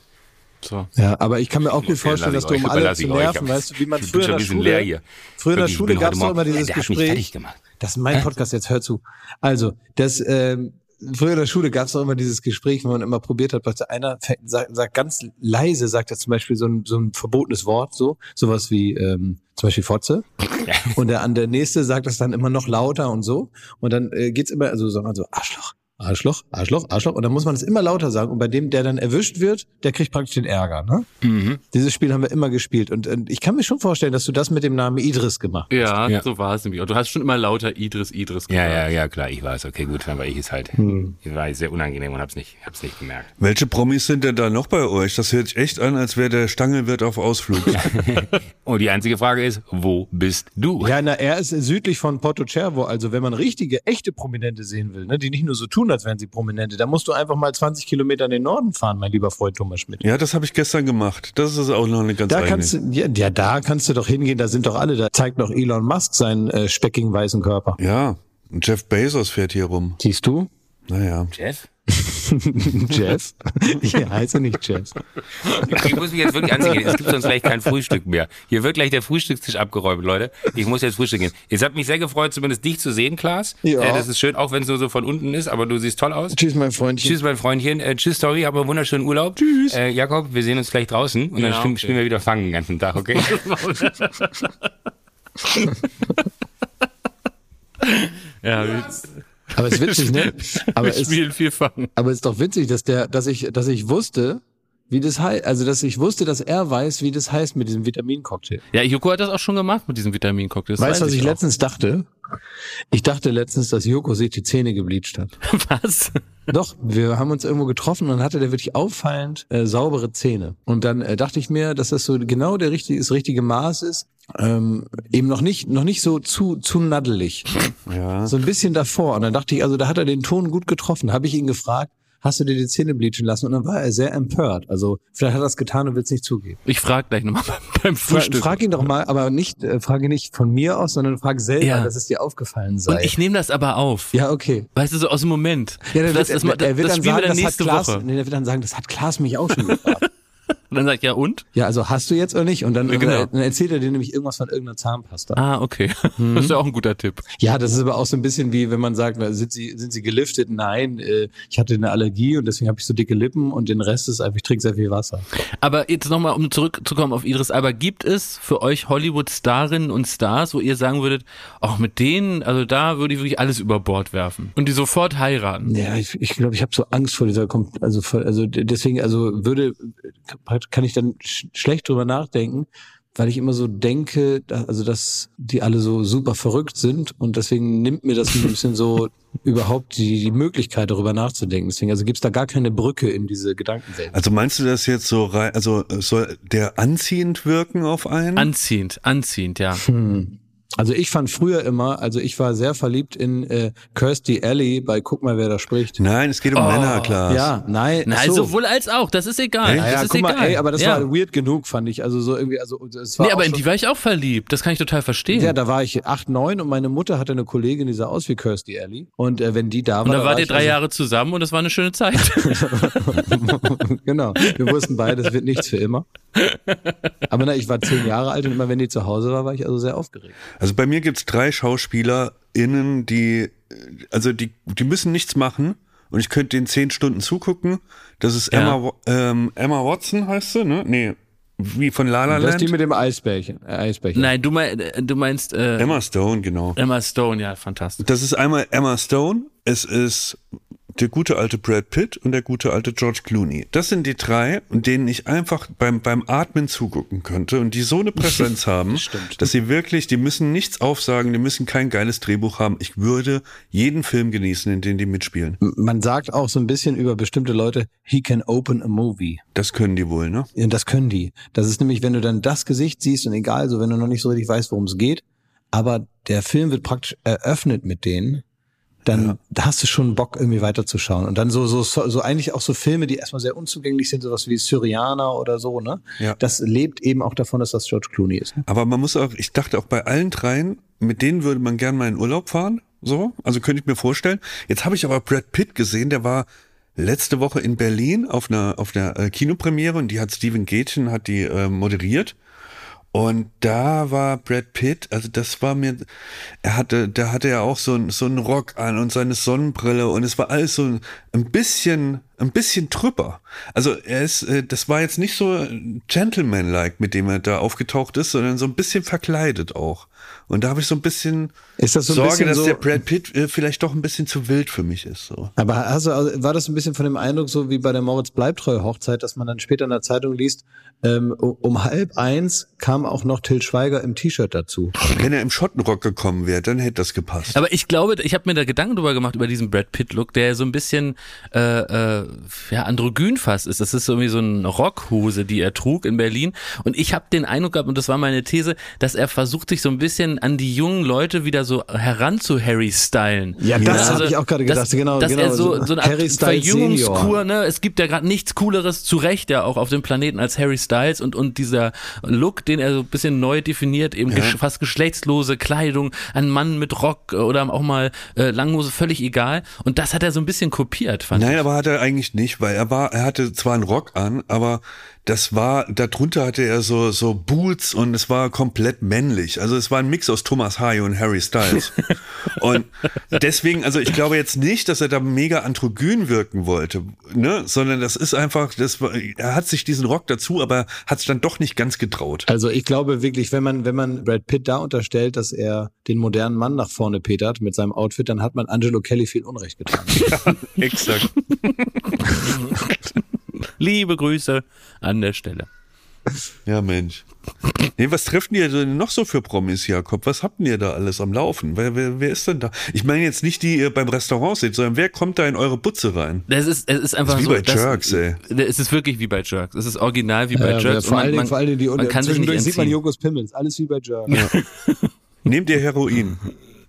So. Ja, aber ich kann mir auch gut vorstellen, dass du ich um alle zu nerven, weißt du, wie man Ich früher in schon der ein bisschen Schule, leer hier. früher in der Schule gab es immer dieses der hat mich Gespräch. fertig gemacht. Das ist mein Podcast, jetzt hör zu. Also, das, ähm, früher in der Schule gab es doch immer dieses Gespräch, wo man immer probiert hat, was einer sagt, sagt ganz leise, sagt er zum Beispiel so ein, so ein verbotenes Wort, so, sowas wie ähm, zum Beispiel Fotze. Und der, an der nächste sagt das dann immer noch lauter und so. Und dann äh, geht's immer, also sagt man so, Arschloch. Arschloch, Arschloch, Arschloch. Und dann muss man es immer lauter sagen. Und bei dem, der dann erwischt wird, der kriegt praktisch den Ärger. Ne? Mhm. Dieses Spiel haben wir immer gespielt. Und, und ich kann mir schon vorstellen, dass du das mit dem Namen Idris gemacht hast. Ja, Ja. so war es nämlich. Und du hast schon immer lauter Idris, Idris Ja, gesagt. ja, ja, klar, ich weiß. Okay, gut, dann war ich es halt. Hm. Ich war sehr unangenehm und hab's nicht, hab's nicht gemerkt. Welche Promis sind denn da noch bei euch? Das hört sich echt an, als wäre der Stangelwirt auf Ausflug. Und die einzige Frage ist, wo bist du? Ja, na, er ist südlich von Porto Cervo. Also wenn man richtige, echte Prominente sehen will, ne, die nicht nur so tun, als wären sie Prominente. Da musst du einfach mal 20 Kilometer in den Norden fahren, mein lieber Freund Thomas Schmidt. Ja, das habe ich gestern gemacht. Das ist auch noch eine ganz Da eigene. kannst du, ja, ja, da kannst du doch hingehen, da sind doch alle, da zeigt doch Elon Musk seinen äh, speckigen weißen Körper. ja, und Jeff Bezos fährt hier rum. Siehst du? Naja. Jeff? Jeff? Ich heiße nicht Jeff. Ich muss mich jetzt wirklich anziehen. Es gibt sonst gleich kein Frühstück mehr. Hier wird gleich der Frühstückstisch abgeräumt, Leute. Ich muss jetzt frühstücken. Es hat mich sehr gefreut, zumindest dich zu sehen, Klaas. Ja. Äh, das ist schön, auch wenn es nur so von unten ist, aber du siehst toll aus. Tschüss, mein Freundchen. Tschüss, mein Freundchen. Äh, tschüss, Story. Hab einen wunderschönen Urlaub. Tschüss. Äh, Jakob, wir sehen uns gleich draußen und dann Ja, spielen, okay. spielen wir wieder Fangen den ganzen Tag, okay? Ja, wir, Aber es ist witzig, ne? Aber wir spielen viel aber ist doch witzig, dass der, dass ich, dass ich wusste, wie das heißt, also dass ich wusste, dass er weiß, wie das heißt mit diesem Vitamincocktail. Ja, Joko hat das auch schon gemacht mit diesem Vitamincocktail. Das weißt du, was ich auch. letztens dachte? Ich dachte letztens, dass Joko sich die Zähne gebleicht hat. Was? Doch, wir haben uns irgendwo getroffen und dann hatte der wirklich auffallend äh, saubere Zähne. Und dann äh, dachte ich mir, dass das so genau der richtige, das richtige Maß ist. Ähm, eben noch nicht, noch nicht so zu, zu naddelig. Ja. So ein bisschen davor. Und dann dachte ich, also da hat er den Ton gut getroffen. Habe ich ihn gefragt, hast du dir die Zähne bleachen lassen? Und dann war er sehr empört. Also vielleicht hat er es getan und will es nicht zugeben. Ich frag gleich nochmal beim Frühstück. frag ihn doch mal, aber nicht, äh, frage nicht von mir aus, sondern frag selber, Ja. dass es dir aufgefallen sei. Und ich nehme das aber auf. ja, okay. Weißt du, so aus dem Moment. Ja, dann das, wird, das, er, er wird das dann sagen, wir dann das hat nächste Klaas, Woche. nee, der wird dann sagen, das hat Klaas mich auch schon gefragt. Und dann sag ich, ja und? Ja, also hast du jetzt oder nicht? Und dann, Ja, genau. dann erzählt er dir nämlich irgendwas von irgendeiner Zahnpasta. Ah, okay. Mhm. Das ist ja auch ein guter Tipp. Ja, das ist aber auch so ein bisschen wie, wenn man sagt, sind Sie, sind Sie geliftet? Nein, äh, ich hatte eine Allergie und deswegen habe ich so dicke Lippen und den Rest ist einfach, ich trinke sehr viel Wasser. Aber jetzt nochmal, um zurückzukommen auf Idris Alba, gibt es für euch Hollywood-Starinnen und Stars, wo ihr sagen würdet, auch mit denen, also da würde ich wirklich alles über Bord werfen und die sofort heiraten? Ja, ich glaube, ich, glaub, ich habe so Angst vor dieser, also, also deswegen, also würde, kann ich dann sch schlecht drüber nachdenken, weil ich immer so denke, also dass die alle so super verrückt sind und deswegen nimmt mir das ein bisschen so überhaupt die, die Möglichkeit darüber nachzudenken. Deswegen, also gibt's da gar keine Brücke in diese Gedankenwelt. Also meinst du das jetzt so rein, also soll der anziehend wirken auf einen? Anziehend, anziehend, ja. Hm. Also ich fand früher immer, also ich war sehr verliebt in äh, Kirsty Alley bei Guck mal, wer da spricht. Nein, es geht um Oh, Männer, klar. Ja, nein. Ach so. sowohl als auch, das ist egal. Ja, das ist guck egal. mal, ey, aber das ja. war weird genug, fand ich. Also so irgendwie, also es war Nee, aber in die war ich auch verliebt. Das kann ich total verstehen. Ja, da war ich acht, neun und meine Mutter hatte eine Kollegin, die sah aus wie Kirsty Alley. Und äh, wenn die da war, und da war wart ihr drei also- Jahre zusammen und das war eine schöne Zeit. genau. Wir wussten beide, es wird nichts für immer. Aber na, ich war zehn Jahre alt und immer wenn die zu Hause war, war ich also sehr aufgeregt. Also bei mir gibt's drei SchauspielerInnen, die, also die, die müssen nichts machen und ich könnte den zehn Stunden zugucken. Das ist Ja. Emma, ähm, Emma Watson heißt sie, ne? Nee, wie von La La Das ist die Land. mit dem Eisbärchen. Äh, Eisbärchen. Nein, du, mein, äh, du meinst äh, Emma Stone, genau. Emma Stone, ja, fantastisch. Das ist einmal Emma Stone, es ist der gute alte Brad Pitt und der gute alte George Clooney. Das sind die drei, denen ich einfach beim, beim Atmen zugucken könnte und die so eine Präsenz haben, dass sie wirklich, die müssen nichts aufsagen, die müssen kein geiles Drehbuch haben. Ich würde jeden Film genießen, in dem die mitspielen. Man sagt auch so ein bisschen über bestimmte Leute, he can open a movie. Das können die wohl, ne? Und das können die. Das ist nämlich, wenn du dann das Gesicht siehst und egal, so wenn du noch nicht so richtig weißt, worum es geht, aber der Film wird praktisch eröffnet mit denen, dann da hast du schon Bock, irgendwie weiterzuschauen. Und dann so, so, so, eigentlich auch so Filme, die erstmal sehr unzugänglich sind, sowas wie Syrianer oder so, ne? Ja. Das lebt eben auch davon, dass das George Clooney ist. Aber man muss auch, ich dachte auch bei allen dreien, mit denen würde man gern mal in Urlaub fahren. So, also könnte ich mir vorstellen. Jetzt habe ich aber Brad Pitt gesehen, der war letzte Woche in Berlin auf einer, auf einer äh, Kinopremiere und die hat Steven Gätchen, hat die äh, moderiert. Und da war Brad Pitt, also das war mir, er hatte, da hatte er auch so, ein, so einen Rock an und seine Sonnenbrille und es war alles so ein, bisschen, ein bisschen trüpper. Also er ist, äh, das war jetzt nicht so gentleman-like, mit dem er da aufgetaucht ist, sondern so ein bisschen verkleidet auch. Und da habe ich so ein bisschen Ist das so ein Sorge, bisschen dass so- der Brad Pitt äh, vielleicht doch ein bisschen zu wild für mich ist. So. Aber also war das ein bisschen von dem Eindruck so wie bei der Moritz Bleibtreu Hochzeit, dass man dann später in der Zeitung liest, ähm, um halb eins kam auch noch Till Schweiger im T-Shirt dazu. Wenn er im Schottenrock gekommen wäre, dann hätte das gepasst. Aber ich glaube, ich habe mir da Gedanken drüber gemacht über diesen Brad Pitt Look, der so ein bisschen äh, äh, ja, androgyn fast ist. Das ist irgendwie so eine Rockhose, die er trug in Berlin. Und ich habe den Eindruck gehabt, und das war meine These, dass er versucht, sich so ein bisschen an die jungen Leute wieder so heran zu Harry stylen. Ja, das habe ich auch gerade gedacht. Dass, genau, dass genau. er so, so eine Art Harry Styles Verjüngungskur, ne? Es gibt ja gerade nichts Cooleres, zu Recht ja auch auf dem Planeten als Harry Styles und, und dieser Look, den er so ein bisschen neu definiert, eben gesch fast geschlechtslose Kleidung, ein Mann mit Rock oder auch mal äh, Langhose, völlig egal. Und das hat er so ein bisschen kopiert, fand Nein, ich. aber hat er eigentlich nicht, weil er war, er hatte zwar einen Rock an, aber das war, darunter hatte er so, so Boots und es war komplett männlich. Also es war ein Mix aus Thomas Hardy und Harry Styles. und deswegen, also ich glaube jetzt nicht, dass er da mega androgyn wirken wollte, ne, sondern das ist einfach, das war, er hat sich diesen Rock dazu, aber hat es dann doch nicht ganz getraut. Also ich glaube wirklich, wenn man, wenn man Brad Pitt da unterstellt, dass er den modernen Mann nach vorne petert mit seinem Outfit, dann hat man Angelo Kelly viel Unrecht getan. Exakt. Liebe Grüße an der Stelle. Ja, Mensch. Nee, was treffen ihr denn noch so für Promis, Jakob? Was habt ihr da alles am Laufen? Wer, wer, wer ist denn da? Ich meine jetzt nicht, die ihr beim Restaurant seht, sondern wer kommt da in eure Butze rein? Das ist, es ist einfach Das ist so. wie bei Jerks, ey. Es ist wirklich wie bei Jerks. Es ist original wie bei Ja, Jerks. vor, allen Dingen, vor allen Dingen die man kann sich nicht sieht man. Jokos Pimmels, alles wie bei Jerk. Nehmt ihr Heroin?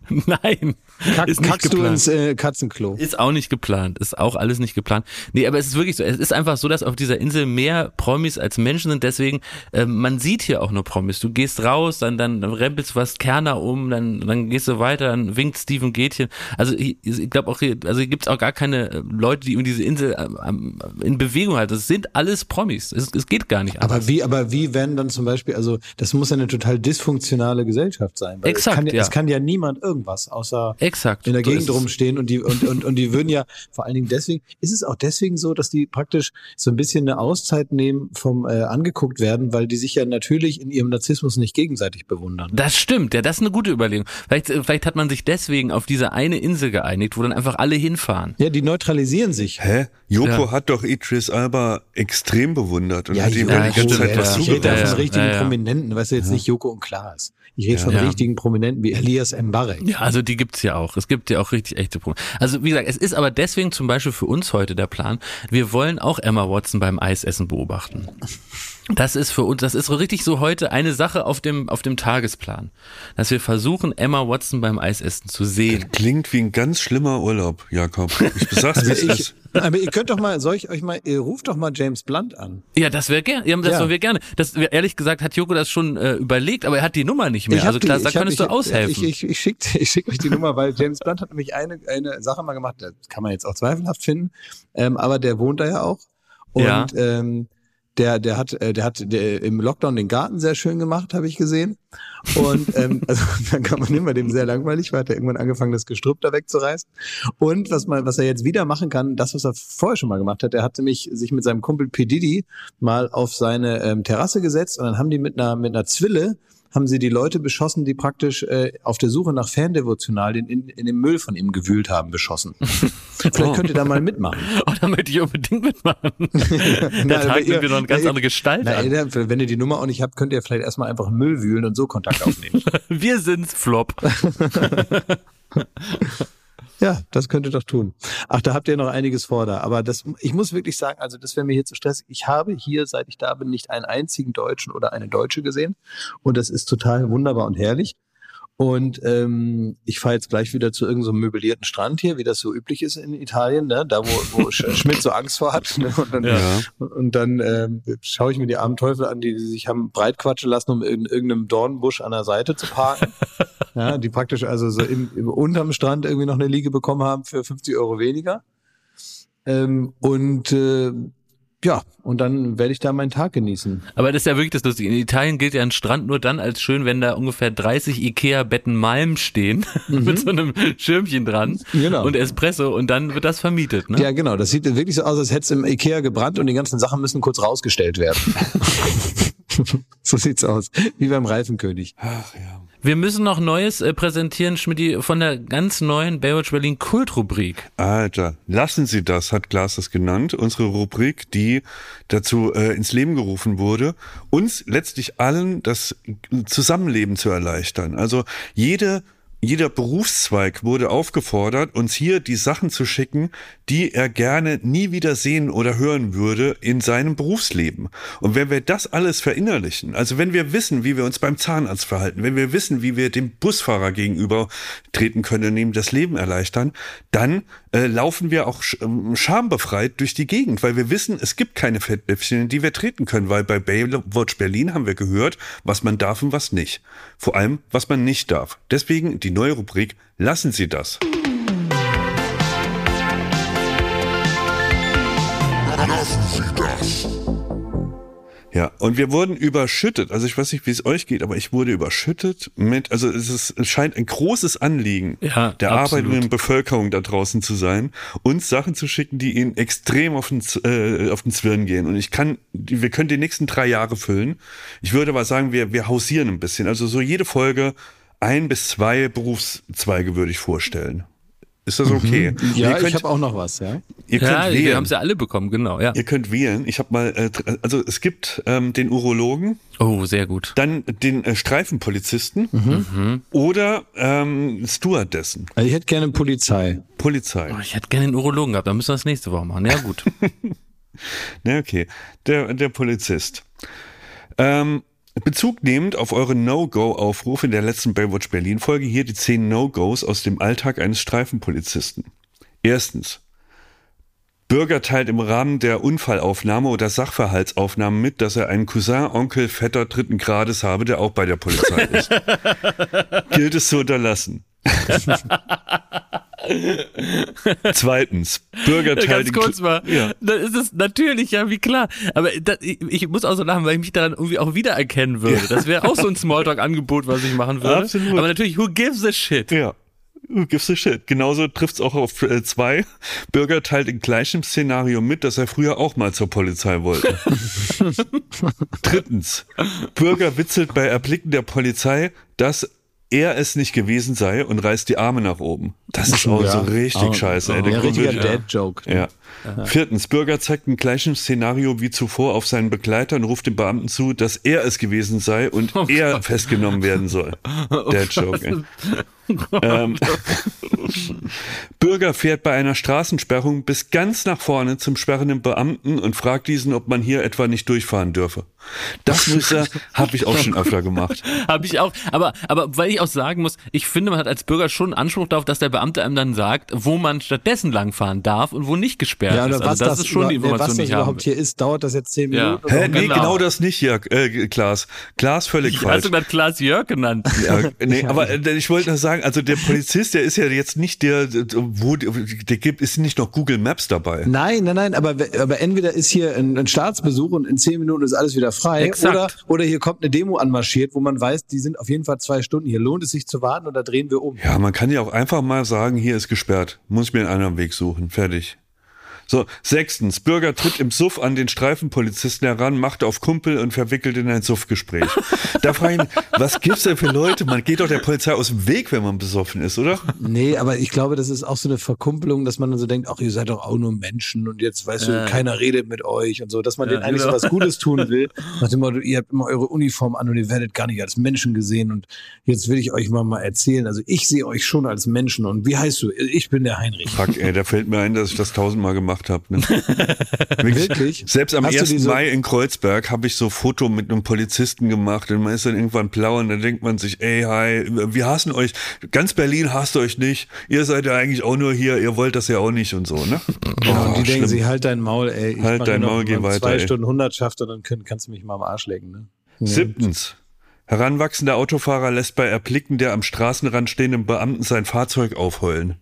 Nein, Kack, ist nicht kackst du geplant. ins äh, Katzenklo. Ist auch nicht geplant. Ist auch alles nicht geplant. Nee, aber es ist wirklich so. Es ist einfach so, dass auf dieser Insel mehr Promis als Menschen sind. Deswegen, äh, man sieht hier auch nur Promis. Du gehst raus, dann, dann, rempelst du was Kerner um, dann, dann gehst du weiter, dann winkt Steven Gätchen. Also ich, ich glaube auch hier, also hier gibt's auch gar keine äh, Leute, die um diese Insel ähm, in Bewegung halten. Das sind alles Promis. Es, es geht gar nicht anders. Aber wie, aber wie werden dann zum Beispiel, also das muss ja eine total dysfunktionale Gesellschaft sein. Weil Exakt, es kann, ja. ja. es kann ja niemand irgendwas, außer Exakt. in der Gegend rumstehen und die und, und, und die würden ja vor allen Dingen deswegen, ist es auch deswegen so, dass die praktisch so ein bisschen eine Auszeit nehmen vom äh, angeguckt werden, weil die sich ja natürlich in ihrem Narzissmus nicht gegenseitig bewundern. Das stimmt, ja, das ist eine gute Überlegung. Vielleicht, äh, vielleicht hat man sich deswegen auf diese eine Insel geeinigt, wo dann einfach alle hinfahren. Ja, die neutralisieren sich. Hä? Joko Ja. hat doch Idris Alba extrem bewundert und Ja, hat ihm ja, ja, die ganze Zeit was ich rede da Ja, von ja, richtigen ja, ja. Prominenten, weißt du jetzt nicht Joko und Klaas. Ich rede von Ja. richtigen Prominenten wie Elias Mbarek. Ja, also die gibt's ja auch. Es gibt ja auch richtig echte Probleme. Also wie gesagt, es ist aber deswegen zum Beispiel für uns heute der Plan. Wir wollen auch Emma Watson beim Eisessen beobachten. Das ist für uns, das ist so richtig so heute eine Sache auf dem, auf dem Tagesplan. Dass wir versuchen, Emma Watson beim Eisessen zu sehen. Klingt wie ein ganz schlimmer Urlaub, Jakob. Ich sag's, wie es Ich, ist. Aber ihr könnt doch mal, soll ich euch mal, ihr ruft doch mal James Blunt an. Ja, das wäre gerne. Ja, das Ja. wir gerne. Das, ehrlich gesagt, hat Joko das schon äh, überlegt, aber er hat die Nummer nicht mehr. Also klar, die- da hab- könntest ich, du aushelfen. Ich, ich, ich schicke ich schick euch die Nummer, weil James Blunt hat nämlich eine, eine Sache mal gemacht, das kann man jetzt auch zweifelhaft finden, ähm, aber der wohnt da ja auch. Und Ja. ähm, der, der hat, äh, der hat der, im Lockdown den Garten sehr schön gemacht, habe ich gesehen. Und ähm, also, dann kann man immer dem sehr langweilig, weil hat er irgendwann angefangen, das Gestrüpp da wegzureißen. Und was man, was er jetzt wieder machen kann, das, was er vorher schon mal gemacht hat, er hat nämlich sich mit seinem Kumpel P. Diddy mal auf seine ähm, Terrasse gesetzt und dann haben die mit einer, mit einer Zwille haben sie die Leute beschossen, die praktisch äh, auf der Suche nach Fandevotionalien in, in dem Müll von ihm gewühlt haben, beschossen. Vielleicht könnt ihr da mal mitmachen. Oh, da möchte ich unbedingt mitmachen. Der Na, Tag nimmt wieder eine ganz na, andere Gestalt Na, an. wenn ihr die Nummer auch nicht habt, könnt ihr vielleicht erstmal einfach Müll wühlen und so Kontakt aufnehmen. Wir sind's, Flop. Ja, das könnt ihr doch tun. Ach, da habt ihr noch einiges vor da. Aber das, ich muss wirklich sagen, also das wäre mir hier zu stressig. Ich habe hier, seit ich da bin, nicht einen einzigen Deutschen oder eine Deutsche gesehen. Und das ist total wunderbar und herrlich. Und ähm, ich fahre jetzt gleich wieder zu irgendeinem so möblierten Strand hier, wie das so üblich ist in Italien, ne? da wo, wo Sch- Schmidt so Angst vor hat. Ne? Und dann, Ja. und dann ähm, schaue ich mir die armen Teufel an, die sich haben breitquatschen lassen, um in irgendeinem Dornbusch an der Seite zu parken. ja, die praktisch also so im, im unterm Strand irgendwie noch eine Liege bekommen haben für 50 Euro weniger. Ähm, und äh, ja, und dann werde ich da meinen Tag genießen. Aber das ist ja wirklich das Lustige. In Italien gilt ja ein Strand nur dann als schön, wenn da ungefähr 30 Ikea-Betten Malm stehen mit so einem Schirmchen dran Genau. und Espresso und dann wird das vermietet. Ne? Ja, genau. Das sieht wirklich so aus, als hätte es im Ikea gebrannt und die ganzen Sachen müssen kurz rausgestellt werden. so sieht's aus. Wie beim Reifenkönig. Ach ja. Wir müssen noch Neues äh, präsentieren, Schmidti, von der ganz neuen Baywatch Berlin Kultrubrik. Alter, lassen Sie das, hat Klaas das genannt. Unsere Rubrik, die dazu äh, ins Leben gerufen wurde, uns letztlich allen das Zusammenleben zu erleichtern. Also jede jeder Berufszweig wurde aufgefordert, uns hier die Sachen zu schicken, die er gerne nie wieder sehen oder hören würde in seinem Berufsleben. Und wenn wir das alles verinnerlichen, also wenn wir wissen, wie wir uns beim Zahnarzt verhalten, wenn wir wissen, wie wir dem Busfahrer gegenüber treten können und ihm das Leben erleichtern, dann äh, laufen wir auch ähm, schambefreit durch die Gegend, weil wir wissen, es gibt keine Fettnäpfchen, die wir treten können, weil bei Baywatch Berlin haben wir gehört, was man darf und was nicht. Vor allem, was man nicht darf. Deswegen die neue Rubrik Lassen Sie das. Lassen Sie das. Ja, und wir wurden überschüttet. Also ich weiß nicht, wie es euch geht, aber ich wurde überschüttet mit, also es, ist, es scheint ein großes Anliegen Ja, der absolut. arbeitenden Bevölkerung da draußen zu sein, uns Sachen zu schicken, die ihnen extrem auf den, äh, auf den Zwirn gehen. Und ich kann, wir können die nächsten drei Jahre füllen. Ich würde aber sagen, wir, wir hausieren ein bisschen. Also so jede Folge ein bis zwei Berufszweige würde ich vorstellen. Ist das okay? Ja, ihr könnt, ich habe auch noch was, ja. ihr könnt Ja, wir wählen. haben sie alle bekommen, genau, ja. Ihr könnt wählen. Ich habe mal, äh, also es gibt ähm, den Urologen, Oh, sehr gut. dann den äh, Streifenpolizisten oder ähm, Stewardessen, Also ich hätte gerne Polizei. Polizei. Oh, ich hätte gerne den Urologen gehabt, dann müssen wir das nächste Woche machen. Ja, gut. Na okay, der, der Polizist. Ähm, Bezug nehmend auf eure No-Go-Aufruf in der letzten Baywatch Berlin-Folge hier die zehn No-Gos aus dem Alltag eines Streifenpolizisten. Erstens. Bürger teilt im Rahmen der Unfallaufnahme oder Sachverhaltsaufnahme mit, dass er einen Cousin, Onkel, Vetter dritten Grades habe, der auch bei der Polizei ist. Gilt es zu unterlassen. Zweitens. Bürger teilt Ganz in kurz mal. Ja. Dann ist es natürlich, ja, wie klar. Aber das, ich, ich muss auch so lachen, weil ich mich daran irgendwie auch wiedererkennen würde. Das wäre auch so ein Smalltalk-Angebot, was ich machen würde. Absolut. Aber natürlich, who gives a shit? Ja. Who gives a shit? Genauso trifft's auch auf äh, zwei. Bürger teilt in gleichem Szenario mit, dass er früher auch mal zur Polizei wollte. Drittens. Bürger witzelt bei Erblicken der Polizei, dass er es nicht gewesen sei und reißt die Arme nach oben. Das ist auch Ja. so richtig Auch- scheiße. ey. Ja, Der richtiger wird- Dad-Joke. Ja. Viertens, Bürger zeigt im gleichen Szenario wie zuvor auf seinen Begleiter und ruft dem Beamten zu, dass er es gewesen sei und er festgenommen werden soll. Der Joke. ey. ähm, Bürger fährt bei einer Straßensperrung bis ganz nach vorne zum sperrenden Beamten und fragt diesen, ob man hier etwa nicht durchfahren dürfe. Das Muster habe ich auch schon öfter gemacht. Habe ich auch. Aber, aber weil ich auch sagen muss, ich finde, man hat als Bürger schon Anspruch darauf, dass der Beamte einem dann sagt, wo man stattdessen langfahren darf und wo nicht gesperrt Ja, oder ist. was Also das, ist schon die über- Information, was die das ich habe. überhaupt hier ist, dauert das jetzt zehn Ja. Minuten? Hä, oder? nee, Genau. genau das nicht hier, äh, Klaas. Klaas völlig falsch. Hast du gerade Klaas Jörg genannt? Ja, nee, aber äh, ich wollte nur sagen, also der Polizist, der ist ja jetzt nicht der, wo der gibt, ist nicht noch Google Maps dabei. Nein, nein, nein, aber, aber entweder ist hier ein, ein Staatsbesuch und in zehn Minuten ist alles wieder frei Exakt. oder, oder hier kommt eine Demo anmarschiert, wo man weiß, die sind auf jeden Fall zwei Stunden hier. Lohnt es sich zu warten oder drehen wir um? Ja, man kann ja auch einfach mal sagen, hier ist gesperrt. Muss ich mir einen anderen Weg suchen. Fertig. So, sechstens. Bürger tritt im Suff an den Streifenpolizisten heran, macht auf Kumpel und verwickelt in ein Suffgespräch. da frage ich mich, was gibt's denn für Leute? Man geht doch der Polizei aus dem Weg, wenn man besoffen ist, oder? Nee, aber ich glaube, das ist auch so eine Verkumpelung, dass man dann so denkt, ach, ihr seid doch auch nur Menschen und jetzt, weißt du, Ja. keiner redet mit euch und so, dass man Ja, denen eigentlich genau. so was Gutes tun will. Nach dem Motto, ihr habt immer eure Uniform an und ihr werdet gar nicht als Menschen gesehen und jetzt will ich euch mal, mal erzählen. Also ich sehe euch schon als Menschen und wie heißt du? Ich bin der Heinrich. Fuck, ey, da fällt mir ein, dass ich das tausendmal gemacht habe. Ne? Wirklich? Selbst am Hast du 1. die so- Mai in Kreuzberg habe ich so Foto mit einem Polizisten gemacht und man ist dann irgendwann blau und dann denkt man sich, ey, hi, wir hassen euch. Ganz Berlin hasst euch nicht. Ihr seid ja eigentlich auch nur hier, ihr wollt das ja auch nicht und so, ne? Ja, und die Oh, denken schlimm. sich, halt dein Maul, ey. Ich Halt dein Maul, geh weiter, Zwei ey. Stunden Hundertschaft und dann können, kannst du mich mal am Arsch lecken, ne? Siebtens. Heranwachsender Autofahrer lässt bei Erblicken der am Straßenrand stehenden Beamten sein Fahrzeug aufheulen.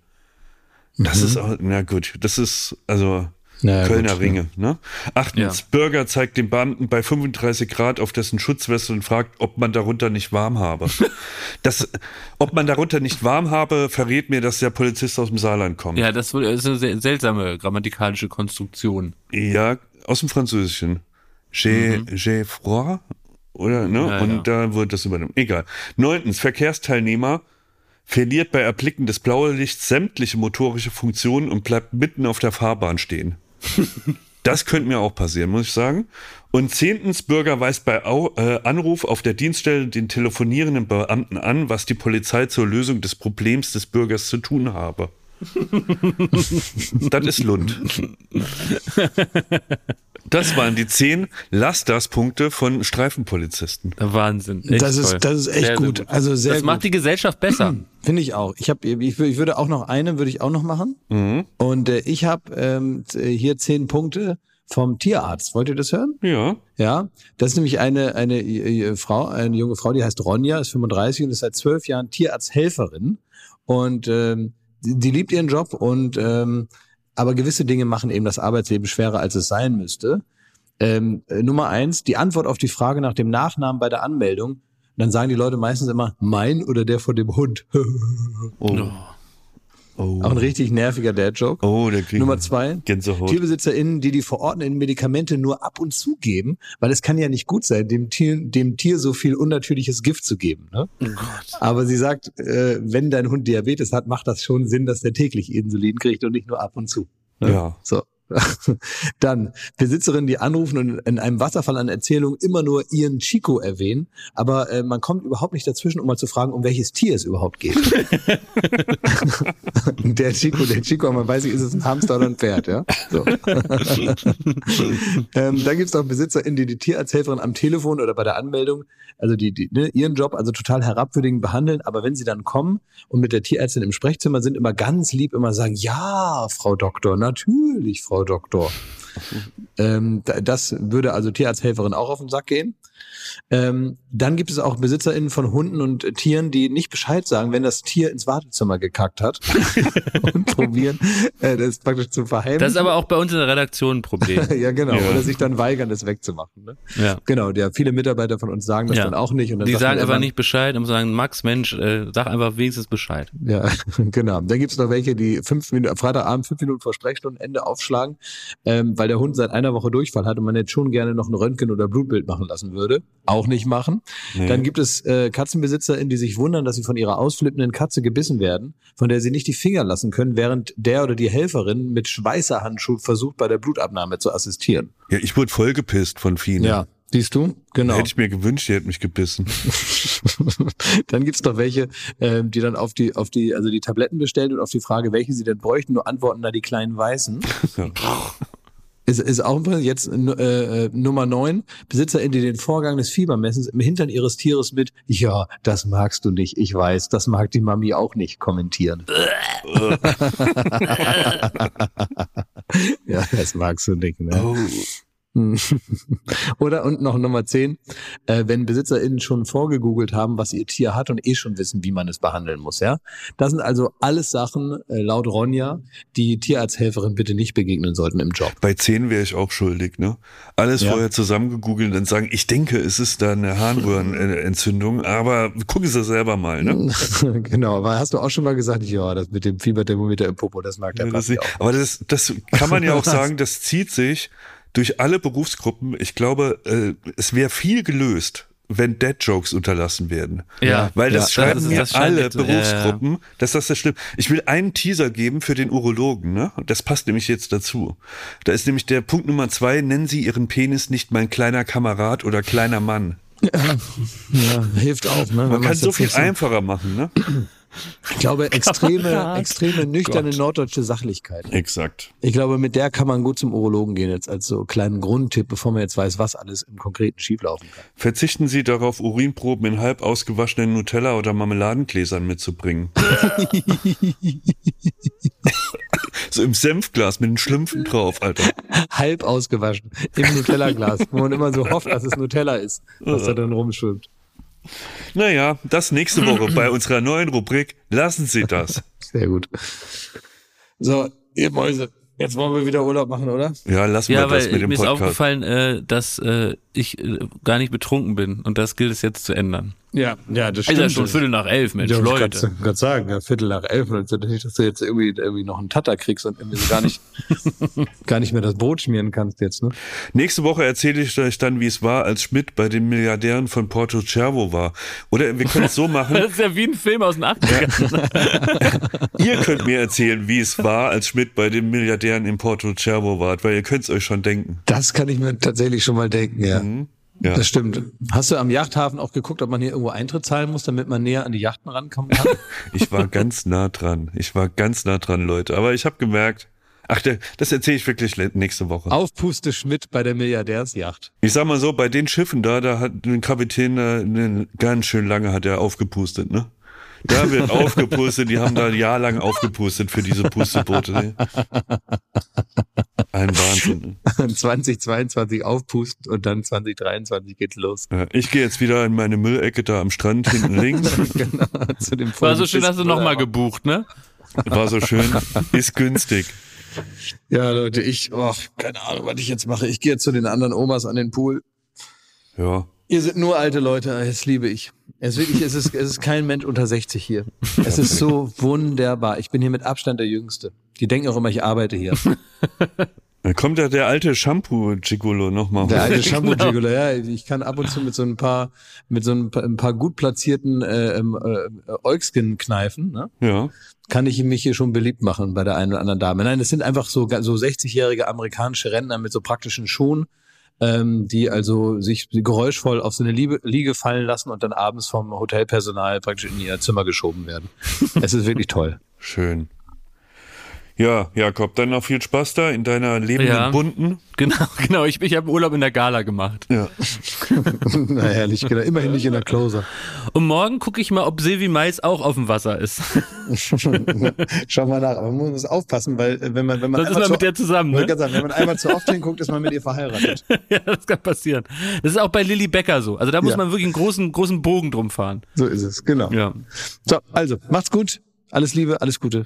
Das ist auch, na gut, das ist, also, Na Kölner gut, Ringe, ne? Achtens, Ja. Bürger zeigt dem Beamten bei 35 Grad auf dessen Schutzweste und fragt, ob man darunter nicht warm habe. Das, ob man darunter nicht warm habe, verrät mir, dass der Polizist aus dem Saarland kommt. Ja, das ist eine sehr seltsame grammatikalische Konstruktion. Ja, aus dem Französischen. J'ai, j'ai froid? Oder, ne? Mhm. Ja, und ja. da wird das übernommen. Egal. Neuntens, Verkehrsteilnehmer verliert bei Erblicken des blauen Lichts sämtliche motorische Funktionen und bleibt mitten auf der Fahrbahn stehen. Das könnte mir auch passieren, muss ich sagen. Und zehntens, Bürger weist bei Au äh, Anruf auf der Dienststelle den telefonierenden Beamten an, was die Polizei zur Lösung des Problems des Bürgers zu tun habe. das ist Lund. Das waren die zehn Lasterspunkte von Streifenpolizisten. Wahnsinn. Echt Das toll. ist, das ist echt Sehr, sehr gut. Also sehr das gut. macht die Gesellschaft besser. Finde ich auch. Ich habe, ich, ich würde auch noch eine, würde ich auch noch machen. Und äh, ich habe ähm, t- hier zehn Punkte vom Tierarzt. Wollt ihr das hören? Ja. Ja, das ist nämlich eine eine äh, Frau, eine junge Frau, die heißt Ronja, ist 35 und ist seit zwölf Jahren Tierarzthelferin und ähm, die, liebt ihren Job und ähm, aber gewisse Dinge machen eben das Arbeitsleben schwerer, als es sein müsste. Ähm, äh, Nummer eins, die Antwort auf die Frage nach dem Nachnamen bei der Anmeldung. Dann sagen die Leute meistens immer mein oder der von dem Hund. Oh. Oh. Auch ein richtig nerviger Dad-Joke. Oh, der kriegt Nummer zwei. Gänsehaut. TierbesitzerInnen, die die verordneten Medikamente nur ab und zu geben, weil es kann ja nicht gut sein, dem Tier, dem Tier so viel unnatürliches Gift zu geben. Ne? Aber sie sagt, äh, wenn dein Hund Diabetes hat, macht das schon Sinn, dass der täglich Insulin kriegt und nicht nur ab und zu. Ne? Ja. So. Dann Besitzerinnen, die anrufen und in einem Wasserfall an Erzählungen immer nur ihren Chico erwähnen, aber äh, man kommt überhaupt nicht dazwischen, um mal zu fragen, um welches Tier es überhaupt geht. der Chico, der Chico, man weiß nicht, ist es ein Hamster oder ein Pferd, ja? So. ähm, dann gibt's auch BesitzerInnen, die die Tierarzthelferin am Telefon oder bei der Anmeldung, also die, die ne, ihren Job also total herabwürdigend behandeln, aber wenn sie dann kommen und mit der Tierärztin im Sprechzimmer sind, immer ganz lieb immer sagen, ja, Frau Doktor, natürlich, Frau Doktor. Ähm, da- das würde also Tierarzthelferin auch auf den Sack gehen. Ähm, dann gibt es auch BesitzerInnen von Hunden und äh, Tieren, die nicht Bescheid sagen, wenn das Tier ins Wartezimmer gekackt hat und probieren, äh, das praktisch zu verheimlichen. Das ist aber auch bei uns in der Redaktion ein Problem. ja, genau. Ja. Oder sich dann weigern, das wegzumachen. Ne? Ja. Genau, ja, viele Mitarbeiter von uns sagen das Ja. dann auch nicht. Und dann Die sagen einfach nicht Bescheid und sagen, Max, Mensch, äh, sag einfach wenigstens Bescheid. Ja, genau. Dann gibt's noch welche, die fünf Minuten, Freitagabend fünf Minuten vor Sprechstundenende aufschlagen, ähm, weil der Hund seit einer Woche Durchfall hat und man jetzt schon gerne noch ein Röntgen oder Blutbild machen lassen würde. Auch nicht machen. Nee. Dann gibt es äh, KatzenbesitzerInnen, die sich wundern, dass sie von ihrer ausflippenden Katze gebissen werden, von der sie nicht die Finger lassen können, während der oder die Helferin mit Schweißerhandschuh versucht, bei der Blutabnahme zu assistieren. Ja, ich wurde voll gepisst von Fine. Siehst du? Genau. Hätte ich mir gewünscht, die hätte mich gebissen. dann gibt's doch welche, ähm, die dann auf die, auf die, also die Tabletten bestellen und auf die Frage, welche sie denn bräuchten, nur antworten da die kleinen Weißen. Ist, ist auch jetzt äh, äh, Nummer neun BesitzerInnen, die den Vorgang des Fiebermessens im Hintern ihres Tieres mit Ja, das magst du nicht, ich weiß, das mag die Mami auch nicht kommentieren. ja, das magst du nicht, ne? Oh. Oder und noch Nummer 10, äh, wenn BesitzerInnen schon vorgegoogelt haben, was ihr Tier hat und eh schon wissen, wie man es behandeln muss, ja. Das sind also alles Sachen, äh, laut Ronja, die Tierarzthelferin bitte nicht begegnen sollten im Job. Bei 10 wäre ich auch schuldig, ne? Alles Ja. vorher zusammengegoogelt und dann sagen, ich denke, es ist da eine Harnröhrenentzündung, aber gucken Sie selber mal, ne? genau, aber hast du auch schon mal gesagt, ja, das mit dem Fieberthermometer im Popo, das mag der Ja, das, auch. aber das, das kann man ja auch sagen, das zieht sich durch alle Berufsgruppen. Ich glaube, äh, es wäre viel gelöst, wenn Dad-Jokes unterlassen werden. Ja, Weil das ja, schreiben das ist- mir das scheint alle jetzt- ja, ja. Berufsgruppen, dass das das schlimm. Ich will einen Teaser geben für den Urologen, ne? Und das passt nämlich jetzt dazu. Da ist nämlich der Punkt Nummer zwei, nennen Sie Ihren Penis nicht mein kleiner Kamerad oder kleiner Mann. Ja, hilft auch, ne? Man kann so viel einfacher machen, ne? Ich glaube, extreme, extreme nüchterne Gott. norddeutsche Sachlichkeit. Exakt. Ich glaube, mit der kann man gut zum Urologen gehen, jetzt als so kleinen Grundtipp, bevor man jetzt weiß, was alles im Konkreten schieflaufen kann. Verzichten Sie darauf, Urinproben in halb ausgewaschenen Nutella- oder Marmeladengläsern mitzubringen. so im Senfglas mit den Schlümpfen drauf, Alter. Halb ausgewaschen im Nutella-Glas, wo man immer so hofft, dass es Nutella ist, was da dann rumschwimmt. Naja, das nächste Woche bei unserer neuen Rubrik Lassen Sie das. Sehr gut. So, ihr Mäuse, jetzt wollen wir wieder Urlaub machen, oder? Ja, lassen Ja, wir das weil mit dem mir ist Podcast. aufgefallen, äh, dass äh, ich äh, gar nicht betrunken bin und das gilt es jetzt zu ändern. Ja, ja, das Ist ja schon Viertel nach elf, Mensch, Ja, ich Leute. kann gerade sagen, ja, Viertel nach elf. Also nicht, dass du jetzt irgendwie, irgendwie noch einen Tatter kriegst und irgendwie so gar nicht, gar nicht mehr das Brot schmieren kannst jetzt, ne? Nächste Woche erzähle ich euch dann, wie es war, als Schmidt bei den Milliardären von Porto Cervo war. Oder wir können es so machen. Das ist ja wie ein Film aus den 80ern. Ihr könnt mir erzählen, wie es war, als Schmidt bei den Milliardären in Porto Cervo war, weil ihr könnt es euch schon denken. Das kann ich mir tatsächlich schon mal denken, ja. Ja. Das stimmt. Hast du am Yachthafen auch geguckt, ob man hier irgendwo Eintritt zahlen muss, damit man näher an die Yachten rankommen kann? Ich war ganz nah dran. Ich war ganz nah dran, Leute. Aber ich habe gemerkt, ach, das erzähle ich wirklich nächste Woche. Aufpuste Schmidt bei der Milliardärsjacht. Ich sag mal so, bei den Schiffen da, da hat ein Kapitän äh, ganz schön lange hat er aufgepustet, ne? Da wird aufgepustet, die haben da ein Jahr lang aufgepustet für diese Pusteboote. Ne? Ein Wahnsinn. Ne? 2022 aufpusten und dann 2023 geht's los. Ja, Ich gehe jetzt wieder in meine Müllecke da am Strand hinten links. genau, zu dem War so schön, hast du nochmal gebucht, ne? War so schön, ist günstig. Ja, Leute, ich, oh, keine Ahnung, was ich jetzt mache. Ich gehe jetzt zu den anderen Omas an den Pool. Ja. Ihr seid nur alte Leute, das liebe ich. Es, ist wirklich, es, ist, es ist kein Mensch unter 60 hier. Es ist so wunderbar. Ich bin hier mit Abstand der Jüngste. Die denken auch immer, ich arbeite hier. Dann kommt ja der alte Shampoo-Gigolo nochmal. Der alte Genau. shampoo gigolo ja. Ich kann ab und zu mit so ein paar, mit so ein paar, ein paar gut platzierten äh, ähm, äh, Eukskin kneifen, ne? Ja. kann ich mich hier schon beliebt machen bei der einen oder anderen Dame. Nein, es sind einfach so, so 60-jährige amerikanische Rentner mit so praktischen Schuhen, ähm, die also sich geräuschvoll auf so eine Liebe, Liege fallen lassen und dann abends vom Hotelpersonal praktisch in ihr Zimmer geschoben werden. Es ist wirklich toll. Schön. Ja, Jakob, dann noch viel Spaß da in deiner lebenden Ja. Bunten. Genau, genau. Ich, ich habe Urlaub in der Gala gemacht. Ja. Na herrlich, genau. Immerhin nicht in der Closer. Und morgen gucke ich mal, ob Silvi Mais auch auf dem Wasser ist. Schau mal nach, aber man muss aufpassen, weil äh, wenn man, wenn man Sonst ist man zu, mit der zusammen, ne? sagen, wenn man einmal zu oft hinguckt, ist man mit ihr verheiratet. ja, das kann passieren. Das ist auch bei Lilly Becker so. Also da muss Ja. man wirklich einen großen, großen Bogen drum fahren. So ist es, genau. Ja. So, also, macht's gut. Alles Liebe, alles Gute.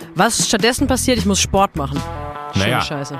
Was stattdessen passiert, ich muss Sport machen. Schöne Naja. Scheiße.